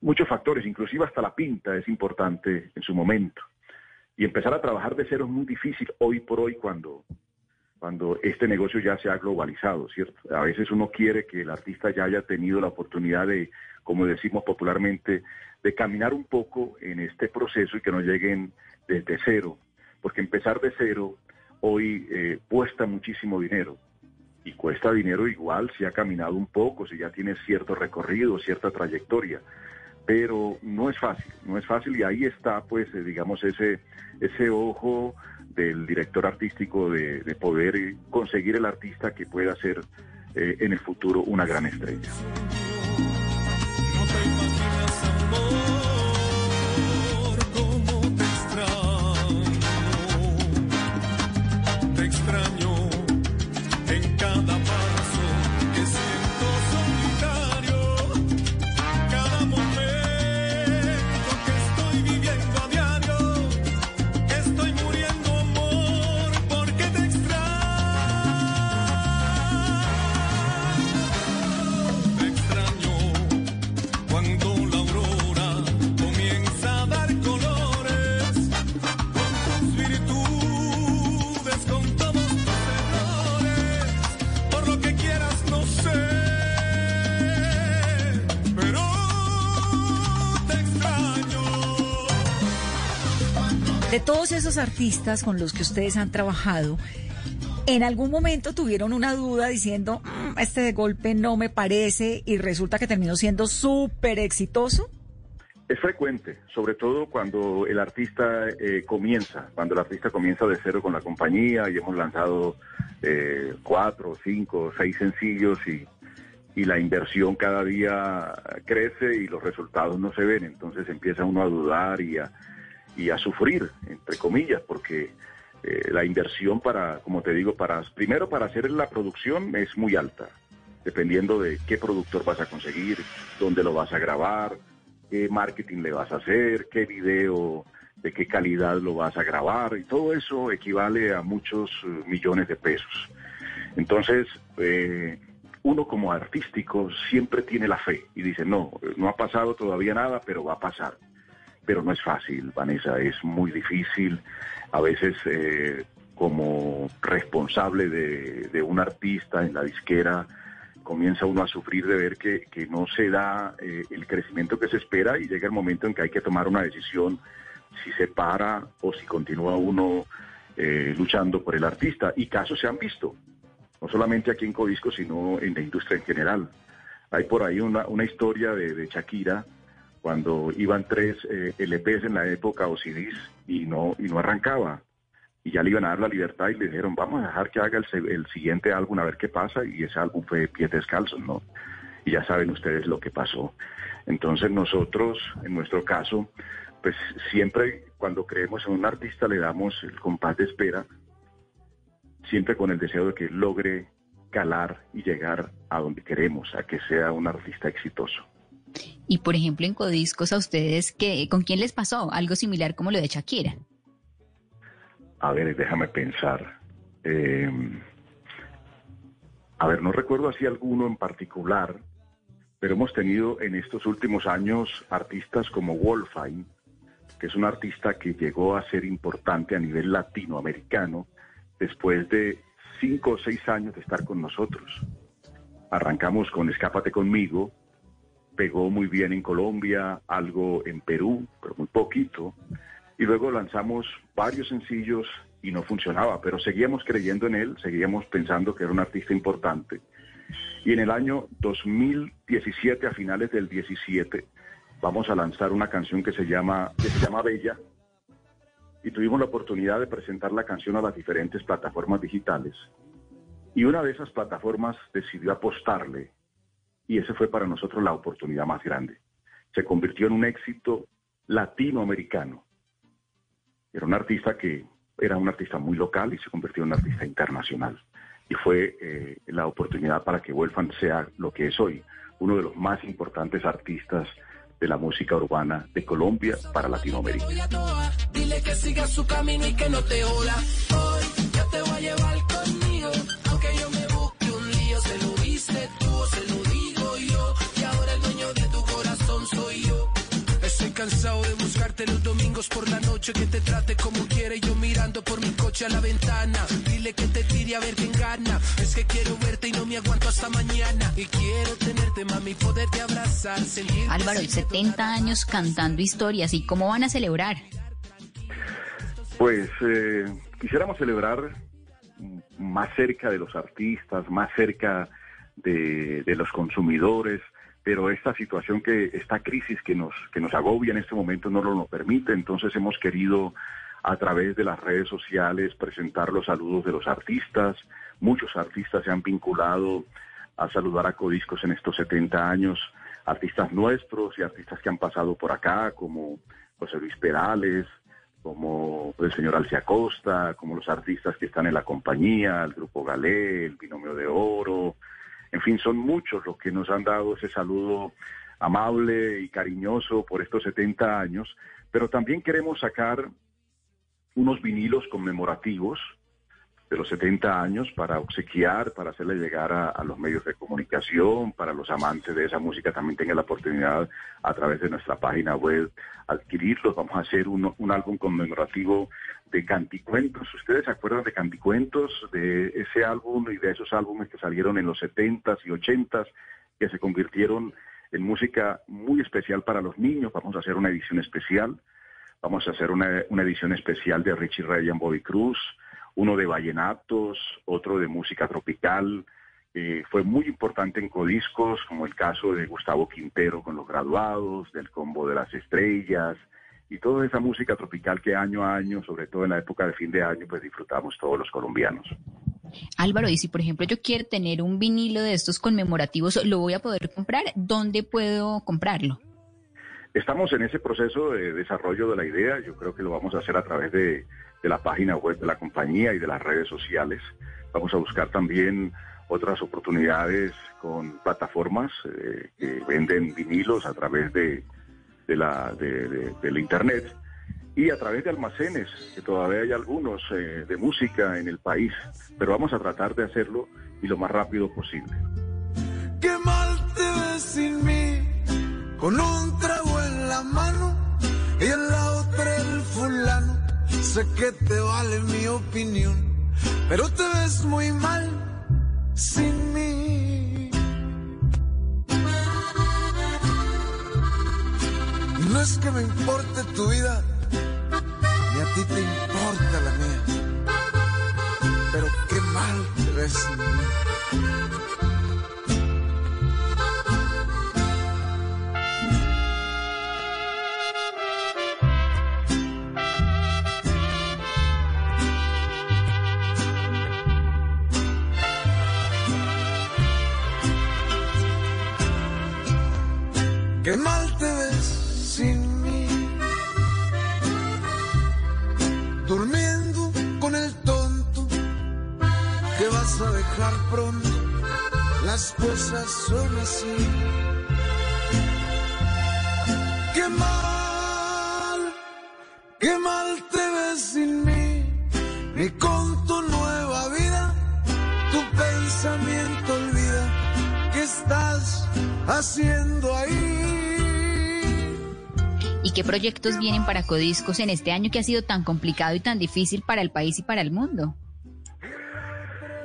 Speaker 16: muchos factores, inclusive hasta la pinta es importante en su momento. Y empezar a trabajar de cero es muy difícil hoy por hoy cuando, cuando este negocio ya se ha globalizado, ¿cierto? A veces uno quiere que el artista ya haya tenido la oportunidad de, como decimos popularmente, de caminar un poco en este proceso y que no lleguen desde cero, porque empezar de cero hoy eh, cuesta muchísimo dinero. Y cuesta dinero igual si ha caminado un poco, si ya tiene cierto recorrido, cierta trayectoria, pero no es fácil, no es fácil. Y ahí está pues eh, digamos ese ese ojo del director artístico de, de poder conseguir el artista que pueda ser eh, en el futuro una gran estrella.
Speaker 15: Artistas con los que ustedes han trabajado, ¿en algún momento tuvieron una duda diciendo, "Mm, este de golpe no me parece y resulta que terminó siendo súper exitoso?
Speaker 16: Es frecuente, sobre todo cuando el artista eh, comienza, cuando el artista comienza de cero con la compañía y hemos lanzado eh, cuatro, cinco, seis sencillos y, y la inversión cada día crece y los resultados no se ven, entonces empieza uno a dudar y a, y a sufrir, entre comillas, porque eh, la inversión para, como te digo, para primero para hacer la producción es muy alta, dependiendo de qué productor vas a conseguir, dónde lo vas a grabar, qué marketing le vas a hacer, qué video, de qué calidad lo vas a grabar, y todo eso equivale a muchos eh, millones de pesos. Entonces, eh, uno como artístico siempre tiene la fe y dice, no, no ha pasado todavía nada, pero va a pasar. Pero no es fácil, Vanessa, es muy difícil. A veces, eh, como responsable de, un artista en la disquera, comienza uno a sufrir de ver que, que no se da eh, el crecimiento que se espera y llega el momento en que hay que tomar una decisión si se para o si continúa uno eh, luchando por el artista. Y casos se han visto, no solamente aquí en Codisco, sino en la industria en general. Hay por ahí una, una historia de, de Shakira cuando iban tres eh, LPs en la época o CDs y no, y no arrancaba. Y ya le iban a dar la libertad y le dijeron, vamos a dejar que haga el, el siguiente álbum a ver qué pasa. Y ese álbum fue Pies Descalzos, ¿no? Y ya saben ustedes lo que pasó. Entonces nosotros, en nuestro caso, pues siempre cuando creemos en un artista le damos el compás de espera, siempre con el deseo de que logre calar y llegar a donde queremos, a que sea un artista exitoso.
Speaker 20: Y por ejemplo, en Codiscos, a ustedes, ¿qué, ¿con quién les pasó? Algo similar como lo de Shakira.
Speaker 16: A ver, déjame pensar. Eh, a ver, no recuerdo así alguno en particular, pero hemos tenido en estos últimos años artistas como Wolfine, que es un artista que llegó a ser importante a nivel latinoamericano después de cinco o seis años de estar con nosotros. Arrancamos con Escápate conmigo, pegó muy bien en Colombia, algo en Perú, pero muy poquito. Y luego lanzamos varios sencillos y no funcionaba, pero seguíamos creyendo en él, seguíamos pensando que era un artista importante. Y en el año 2017, a finales del 17, vamos a lanzar una canción que se llama, que se llama Bella. Y tuvimos la oportunidad de presentar la canción a las diferentes plataformas digitales. Y una de esas plataformas decidió apostarle y ese fue para nosotros la oportunidad más grande. Se convirtió en un éxito latinoamericano. Era un artista que era un artista muy local y se convirtió en un artista internacional. Y fue eh, la oportunidad para que Wolfgang sea lo que es hoy, uno de los más importantes artistas de la música urbana de Colombia para Latinoamérica.
Speaker 24: Dile que siga su camino y que no te joda. Hoy te voy a llevar conmigo. Aunque yo me busque un lío, se lo tú se lo cansado de buscarte los domingos por la noche que te trate como quiere. Yo mirando por mi coche
Speaker 25: a la ventana. Dile que te tire a ver quién gana. Es que quiero verte y no me aguanto hasta mañana. Y quiero tenerte, mami, poderte abrazar.
Speaker 20: Álvaro,
Speaker 25: así
Speaker 20: 70 años cantando historias. ¿Y cómo van a celebrar?
Speaker 16: Pues eh, quisiéramos celebrar más cerca de los artistas, más cerca de, de los consumidores, pero esta situación que, esta crisis que nos, que nos agobia en este momento no lo, lo permite, entonces hemos querido a través de las redes sociales presentar los saludos de los artistas, muchos artistas se han vinculado a saludar a Codiscos en estos 70 años, artistas nuestros y artistas que han pasado por acá, como José Luis Perales, como el señor Alcia Costa, como los artistas que están en la compañía, el Grupo Galé, el Binomio de Oro, en fin, son muchos los que nos han dado ese saludo amable y cariñoso por estos 70 años, pero también queremos sacar unos vinilos conmemorativos de los 70 años para obsequiar, para hacerle llegar a, los medios de comunicación, para los amantes de esa música también tengan la oportunidad a través de nuestra página web adquirirlos. Vamos a hacer un, un álbum conmemorativo de canticuentos. ¿Ustedes se acuerdan de canticuentos? De ese álbum y de esos álbumes que salieron en los 70s y 80s, que se convirtieron en música muy especial para los niños. Vamos a hacer una edición especial. Vamos a hacer una, una edición especial de Richie Ray y Bobby Cruz, uno de vallenatos, otro de música tropical. Eh, fue muy importante en codiscos, como el caso de Gustavo Quintero con los graduados, del combo de las estrellas, y toda esa música tropical que año a año, sobre todo en la época de fin de año, pues disfrutamos todos los colombianos.
Speaker 20: Álvaro, y si por ejemplo yo quiero tener un vinilo de estos conmemorativos, ¿lo voy a poder comprar? ¿Dónde puedo comprarlo?
Speaker 16: Estamos en ese proceso de desarrollo de la idea, yo creo que lo vamos a hacer a través de, de la página web de la compañía y de las redes sociales. Vamos a buscar también otras oportunidades con plataformas eh, que venden vinilos a través de, de la, de, de- del Internet y a través de almacenes, que todavía hay algunos eh, de música en el país, pero vamos a tratar de hacerlo y lo más rápido posible.
Speaker 19: Qué mal te ves sin mí, con un trago en la mano y en la otra el fulano. Sé que te vale mi opinión, pero te ves muy mal sin mí. No es que me importe tu vida, ni a ti te importa la mía, pero qué mal te ves sin mí. Qué mal te ves sin mí. Durmiendo con el tonto que vas a dejar pronto. Las cosas son así. Qué mal, qué mal te ves sin mí. Ni con haciendo ahí.
Speaker 20: ¿Y qué proyectos vienen para Codiscos en este año que ha sido tan complicado y tan difícil para el país y para el mundo?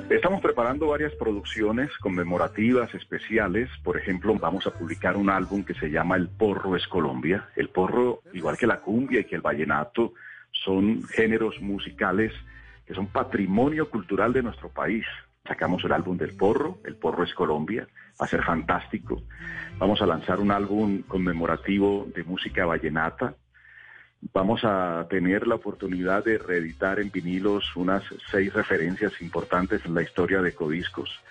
Speaker 16: Estamos preparando varias producciones conmemorativas especiales. Por ejemplo, vamos a publicar un álbum que se llama El Porro es Colombia. El porro, igual que la cumbia y que el vallenato, son géneros musicales que son patrimonio cultural de nuestro país. Sacamos el álbum del porro, El Porro es Colombia, va a ser fantástico. Vamos a lanzar un álbum conmemorativo de música vallenata. Vamos a tener la oportunidad de reeditar en vinilos unas seis referencias importantes en la historia de Codiscos.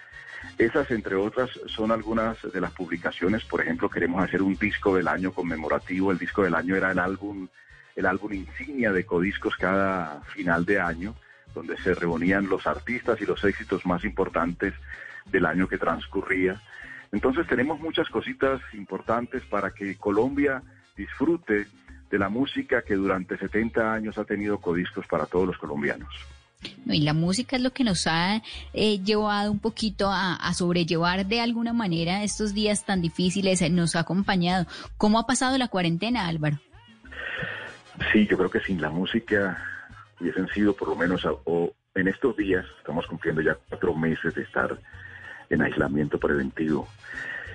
Speaker 16: Esas, entre otras, son algunas de las publicaciones. Por ejemplo, queremos hacer un disco del año conmemorativo. El disco del año era el álbum, el álbum insignia de Codiscos cada final de año, donde se reunían los artistas y los éxitos más importantes del año que transcurría. Entonces tenemos muchas cositas importantes para que Colombia disfrute de la música que durante 70 años ha tenido Codiscos para todos los colombianos.
Speaker 20: No, y la música es lo que nos ha eh, llevado un poquito a, a sobrellevar de alguna manera estos días tan difíciles, eh, nos ha acompañado. ¿Cómo ha pasado la cuarentena, Álvaro?
Speaker 16: Sí, yo creo que sin la música hubiesen sido por lo menos, o en estos días, estamos cumpliendo ya cuatro meses de estar en aislamiento preventivo.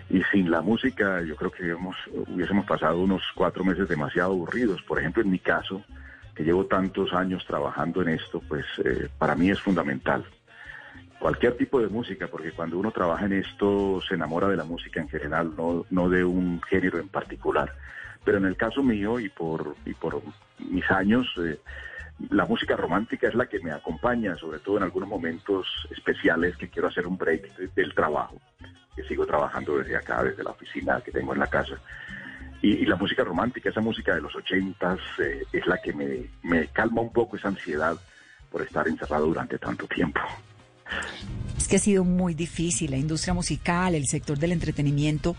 Speaker 16: Y sin la música, yo creo que hemos, hubiésemos pasado unos cuatro meses demasiado aburridos. Por ejemplo, en mi caso, que llevo tantos años trabajando en esto, pues eh, para mí es fundamental. Cualquier tipo de música, porque cuando uno trabaja en esto se enamora de la música en general, no, no de un género en particular. Pero en el caso mío y por, y por mis años, eh, la música romántica es la que me acompaña, sobre todo en algunos momentos especiales que quiero hacer un break de- del trabajo, que sigo trabajando desde acá, desde la oficina que tengo en la casa. Y, y la música romántica, esa música de los ochentas, eh, es la que me, me calma un poco esa ansiedad por estar encerrado durante tanto tiempo.
Speaker 15: Es que ha sido muy difícil. La industria musical, el sector del entretenimiento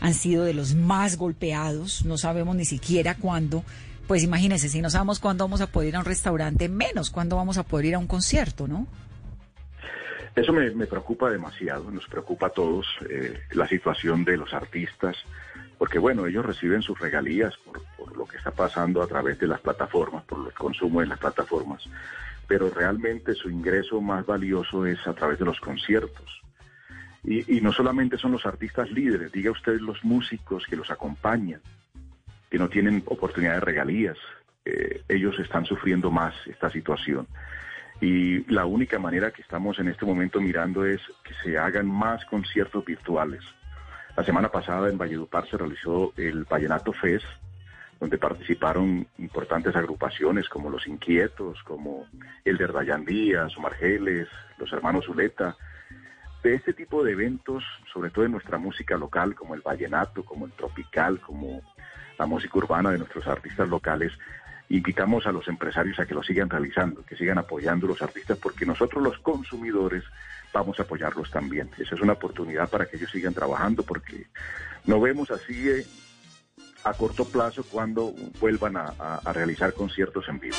Speaker 15: han sido de los más golpeados. No sabemos ni siquiera cuándo. Pues imagínense, si no sabemos cuándo vamos a poder ir a un restaurante, menos cuándo vamos a poder ir a un concierto, ¿no?
Speaker 16: Eso me, preocupa demasiado, nos preocupa a todos eh, la situación de los artistas, porque bueno, ellos reciben sus regalías por, por lo que está pasando a través de las plataformas, por el consumo en las plataformas, pero realmente su ingreso más valioso es a través de los conciertos. Y, y no solamente son los artistas líderes, diga usted los músicos que los acompañan, que no tienen oportunidad de regalías, eh, ellos están sufriendo más esta situación. Y la única manera que estamos en este momento mirando es que se hagan más conciertos virtuales. La semana pasada en Valledupar se realizó el Vallenato Fest, donde participaron importantes agrupaciones como Los Inquietos, como el de Dayan Díaz, Omar Geles, los hermanos Zuleta. De este tipo de eventos, sobre todo en nuestra música local, como el vallenato, como el tropical, como la música urbana de nuestros artistas locales, invitamos a los empresarios a que lo sigan realizando, que sigan apoyando a los artistas, porque nosotros los consumidores vamos a apoyarlos también. Esa es una oportunidad para que ellos sigan trabajando, porque no vemos así eh, a corto plazo cuando vuelvan a, realizar conciertos en vivo.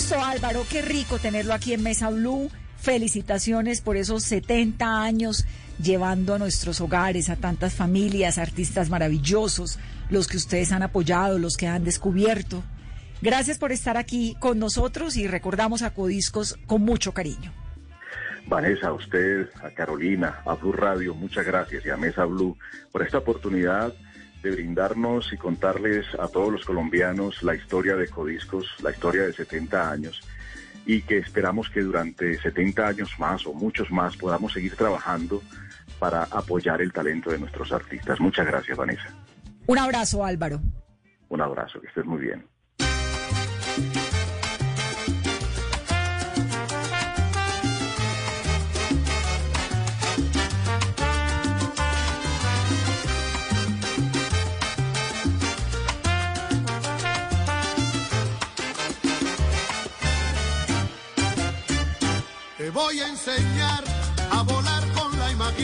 Speaker 15: Gusto, Álvaro. Qué rico tenerlo aquí en Mesa Blue. Felicitaciones por esos 70 años llevando a nuestros hogares a tantas familias, artistas maravillosos, los que ustedes han apoyado, los que han descubierto. Gracias por estar aquí con nosotros y recordamos a Codiscos con mucho cariño.
Speaker 16: Vanessa, a usted, a Carolina, a Blue Radio, muchas gracias y a Mesa Blue por esta oportunidad de brindarnos y contarles a todos los colombianos la historia de Codiscos, la historia de 70 años y que esperamos que durante 70 años más o muchos más podamos seguir trabajando para apoyar el talento de nuestros artistas. Muchas gracias, Vanessa.
Speaker 15: Un abrazo, Álvaro.
Speaker 16: Un abrazo, que estés muy bien.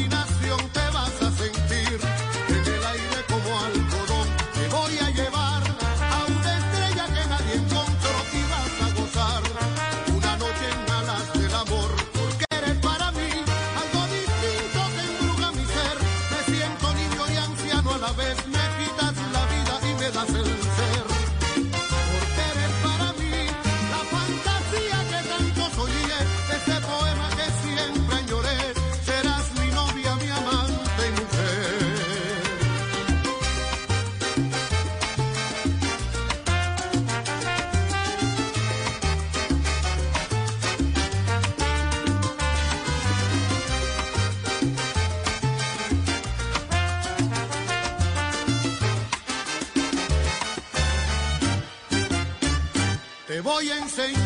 Speaker 26: Con voy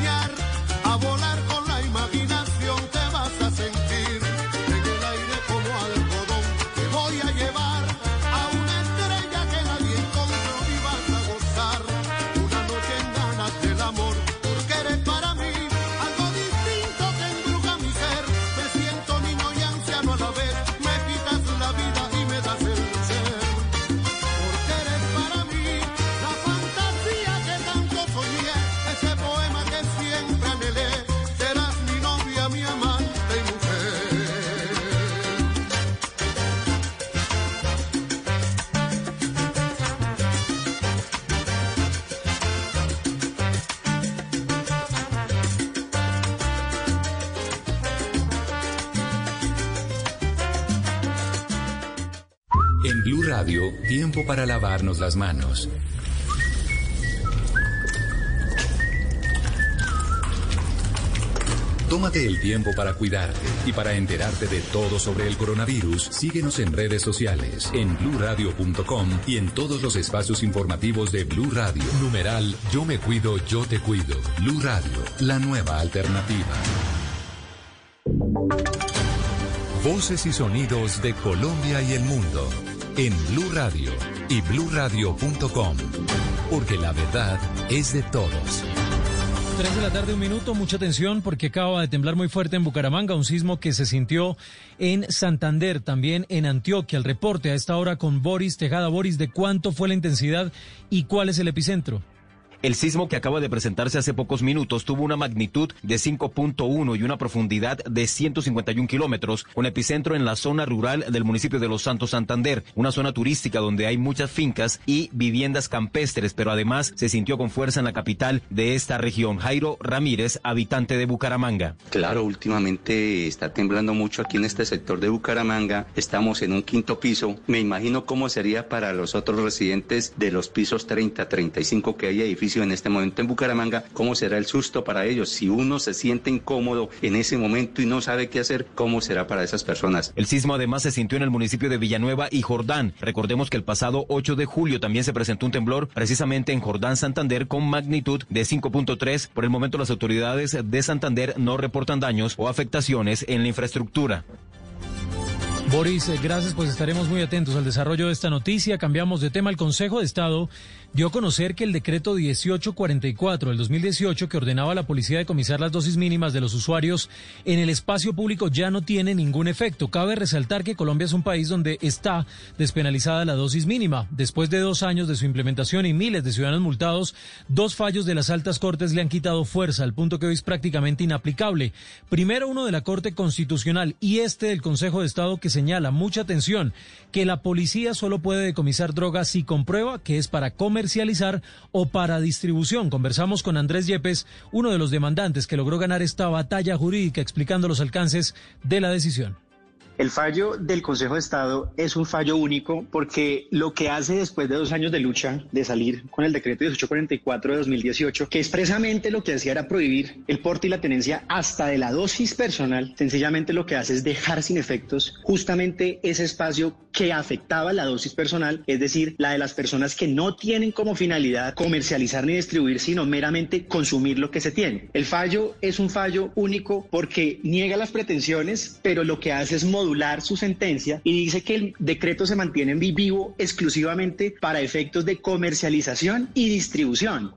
Speaker 2: Tiempo para lavarnos las manos. Tómate el tiempo para cuidarte y para enterarte de todo sobre el coronavirus. Síguenos en redes sociales, en bluradio.com y en todos los espacios informativos de Blue Radio. Numeral Yo me cuido, yo te cuido. Blue Radio, la nueva alternativa. Voces y sonidos de Colombia y el mundo en Blue Radio y bluradio.com, porque la verdad es de todos.
Speaker 21: 3 de la tarde, un minuto, mucha atención porque acaba de temblar muy fuerte en Bucaramanga, un sismo que se sintió en Santander, también en Antioquia. El reporte a esta hora con Boris Tejada. Boris, ¿de cuánto fue la intensidad y cuál es el epicentro?
Speaker 27: El sismo que acaba de presentarse hace pocos minutos tuvo una magnitud de 5.1 y una profundidad de 151 kilómetros, con epicentro en la zona rural del municipio de Los Santos Santander, una zona turística donde hay muchas fincas y viviendas campestres, pero además se sintió con fuerza en la capital de esta región. Jairo Ramírez, habitante de Bucaramanga.
Speaker 28: Claro, últimamente está temblando mucho aquí en este sector de Bucaramanga. Estamos en un quinto piso. Me imagino cómo sería para los otros residentes de los pisos 30, 35 que hay edificios en este momento en Bucaramanga, cómo será el susto para ellos. Si uno se siente incómodo en ese momento y no sabe qué hacer, cómo será para esas personas.
Speaker 27: El sismo además se sintió en el municipio de Villanueva y Jordán. Recordemos que el pasado 8 de julio también se presentó un temblor precisamente en Jordán, Santander, con magnitud de 5.3. Por el momento las autoridades de Santander no reportan daños o afectaciones en la infraestructura.
Speaker 21: Boris, eh, gracias, pues estaremos muy atentos al desarrollo de esta noticia. Cambiamos de tema. El Consejo de Estado dio a conocer que el decreto 1844 del 2018 que ordenaba a la policía decomisar las dosis mínimas de los usuarios en el espacio público ya no tiene ningún efecto. Cabe resaltar que Colombia es un país donde está despenalizada la dosis mínima. Después de dos años de su implementación y miles de ciudadanos multados, dos fallos de las altas cortes le han quitado fuerza al punto que hoy es prácticamente inaplicable. Primero uno de la Corte Constitucional y este del Consejo de Estado que señala mucha atención que la policía solo puede decomisar drogas si comprueba que es para comercializar o para distribución. Conversamos con Andrés Yepes, uno de los demandantes que logró ganar esta batalla jurídica explicando los alcances de la decisión.
Speaker 29: El fallo del Consejo de Estado es un fallo único porque lo que hace después de dos años de lucha, de salir con el decreto 1844 de 2018, que expresamente lo que hacía era prohibir el porte y la tenencia hasta de la dosis personal, sencillamente lo que hace es dejar sin efectos justamente ese espacio que afectaba la dosis personal, es decir, la de las personas que no tienen como finalidad comercializar ni distribuir, sino meramente consumir lo que se tiene. El fallo es un fallo único porque niega las pretensiones, pero lo que hace es modular su sentencia y dice que el decreto se mantiene en vivo exclusivamente para efectos de comercialización y distribución.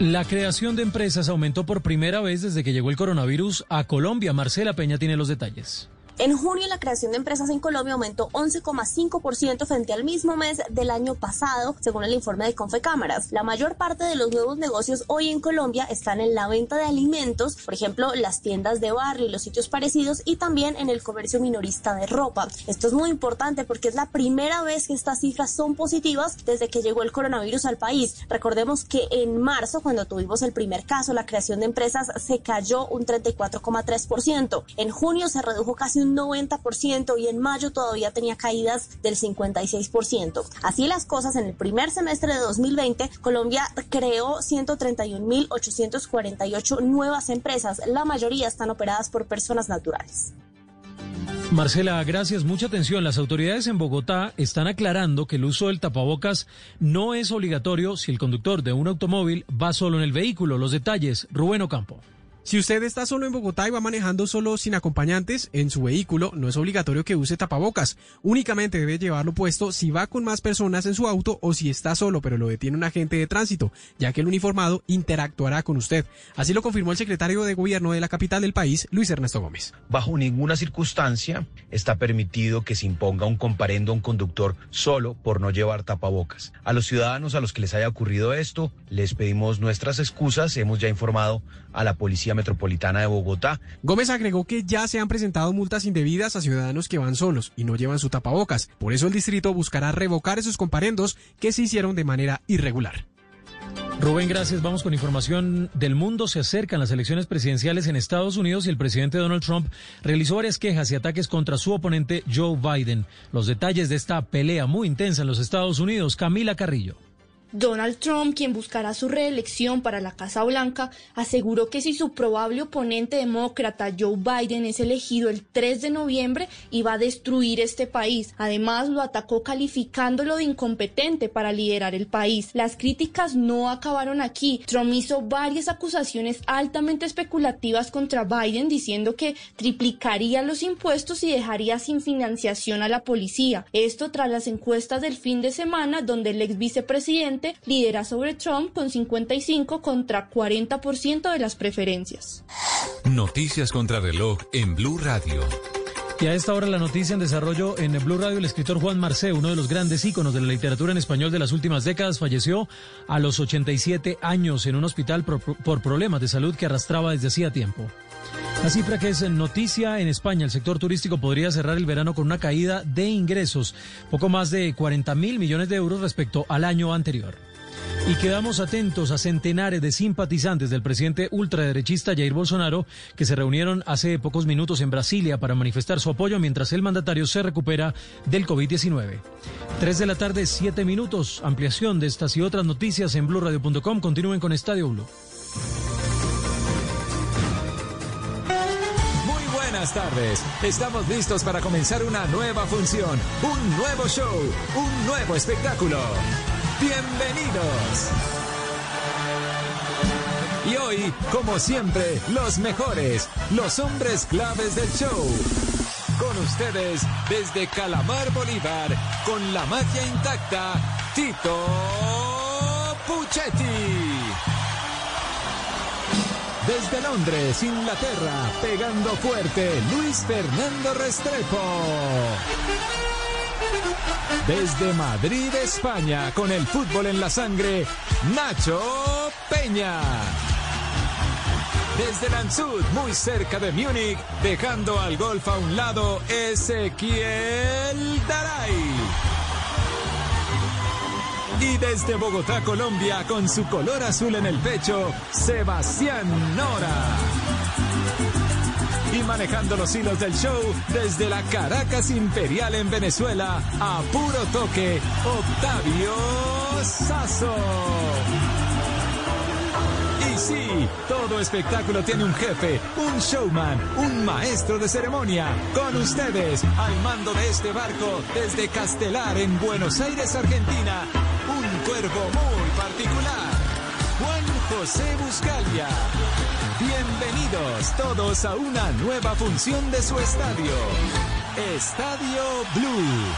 Speaker 21: La creación de empresas aumentó por primera vez desde que llegó el coronavirus a Colombia. Marcela Peña tiene los detalles.
Speaker 10: En junio la creación de empresas en Colombia aumentó 11,5% frente al mismo mes del año pasado, según el informe de Confecámaras. La mayor parte de los nuevos negocios hoy en Colombia están en la venta de alimentos, por ejemplo, las tiendas de barrio y los sitios parecidos, y también en el comercio minorista de ropa. Esto es muy importante porque es la primera vez que estas cifras son positivas desde que llegó el coronavirus al país. Recordemos que en marzo, cuando tuvimos el primer caso, la creación de empresas se cayó un 34,3%. En junio se redujo casi un 90% y en mayo todavía tenía caídas del 56%. Así las cosas, en el primer semestre de 2020, Colombia creó 131.848 nuevas empresas. La mayoría están operadas por personas naturales.
Speaker 21: Marcela, gracias. Mucha atención. Las autoridades en Bogotá están aclarando que el uso del tapabocas no es obligatorio si el conductor de un automóvil va solo en el vehículo. Los detalles, Rubén Ocampo.
Speaker 8: Si usted está solo en Bogotá y va manejando solo sin acompañantes en su vehículo, no es obligatorio que use tapabocas. Únicamente debe llevarlo puesto si va con más personas en su auto o si está solo, pero lo detiene un agente de tránsito, ya que el uniformado interactuará con usted. Así lo confirmó el secretario de Gobierno de la capital del país, Luis Ernesto Gómez.
Speaker 30: Bajo ninguna circunstancia está permitido que se imponga un comparendo a un conductor solo por no llevar tapabocas. A los ciudadanos a los que les haya ocurrido esto, les pedimos nuestras excusas. Hemos ya informado a la Policía Metropolitana de Bogotá.
Speaker 8: Gómez agregó que ya se han presentado multas indebidas a ciudadanos que van solos y no llevan su tapabocas. Por eso el distrito buscará revocar esos comparendos que se hicieron de manera irregular.
Speaker 21: Rubén, gracias. Vamos con información del mundo. Se acercan las elecciones presidenciales en Estados Unidos y el presidente Donald Trump realizó varias quejas y ataques contra su oponente Joe Biden. Los detalles de esta pelea muy intensa en los Estados Unidos, Camila Carrillo.
Speaker 31: Donald Trump, quien buscará su reelección para la Casa Blanca, aseguró que si su probable oponente demócrata Joe Biden es elegido el 3 de noviembre, iba a destruir este país. Además, lo atacó calificándolo de incompetente para liderar el país. Las críticas no acabaron aquí. Trump hizo varias acusaciones altamente especulativas contra Biden, diciendo que triplicaría los impuestos y dejaría sin financiación a la policía. Esto tras las encuestas del fin de semana, donde el ex vicepresidente lidera sobre Trump con 55 contra 40% de las preferencias.
Speaker 32: Noticias contra reloj en Blue Radio.
Speaker 21: Y a esta hora la noticia en desarrollo en Blue Radio, el escritor Juan Marcé, uno de los grandes íconos de la literatura en español de las últimas décadas, falleció a los 87 años en un hospital por, por problemas de salud que arrastraba desde hacía tiempo. La cifra que es noticia en España, el sector turístico podría cerrar el verano con una caída de ingresos, poco más de 40 mil millones de euros respecto al año anterior. Y quedamos atentos a centenares de simpatizantes del presidente ultraderechista Jair Bolsonaro que se reunieron hace pocos minutos en Brasilia para manifestar su apoyo mientras el mandatario se recupera del COVID-19. Tres de la tarde, siete minutos. Ampliación de estas y otras noticias en blurradio.com. Continúen con Estadio Blue.
Speaker 1: Buenas tardes. Estamos listos para comenzar una nueva función, un nuevo show, un nuevo espectáculo. Bienvenidos. Y hoy, como siempre, los mejores, los hombres claves del show. Con ustedes, desde Calamar Bolívar, con la magia intacta, Tito Puchetti. Desde Londres, Inglaterra, pegando fuerte, Luis Fernando Restrepo. Desde Madrid, España, con el fútbol en la sangre, Nacho Peña. Desde Landshut, muy cerca de Múnich, dejando al golf a un lado, Ezequiel Daray. Y desde Bogotá, Colombia, con su color azul en el pecho, Sebastián Nora. Y manejando los hilos del show desde la Caracas Imperial en Venezuela, a puro toque, Octavio Sazo. Y sí, todo espectáculo tiene un jefe, un showman, un maestro de ceremonia. Con ustedes, al mando de este barco, desde Castelar en Buenos Aires, Argentina, un cuervo muy particular. Juan José Buscalia. Bienvenidos todos a una nueva función de su estadio. Estadio Blue.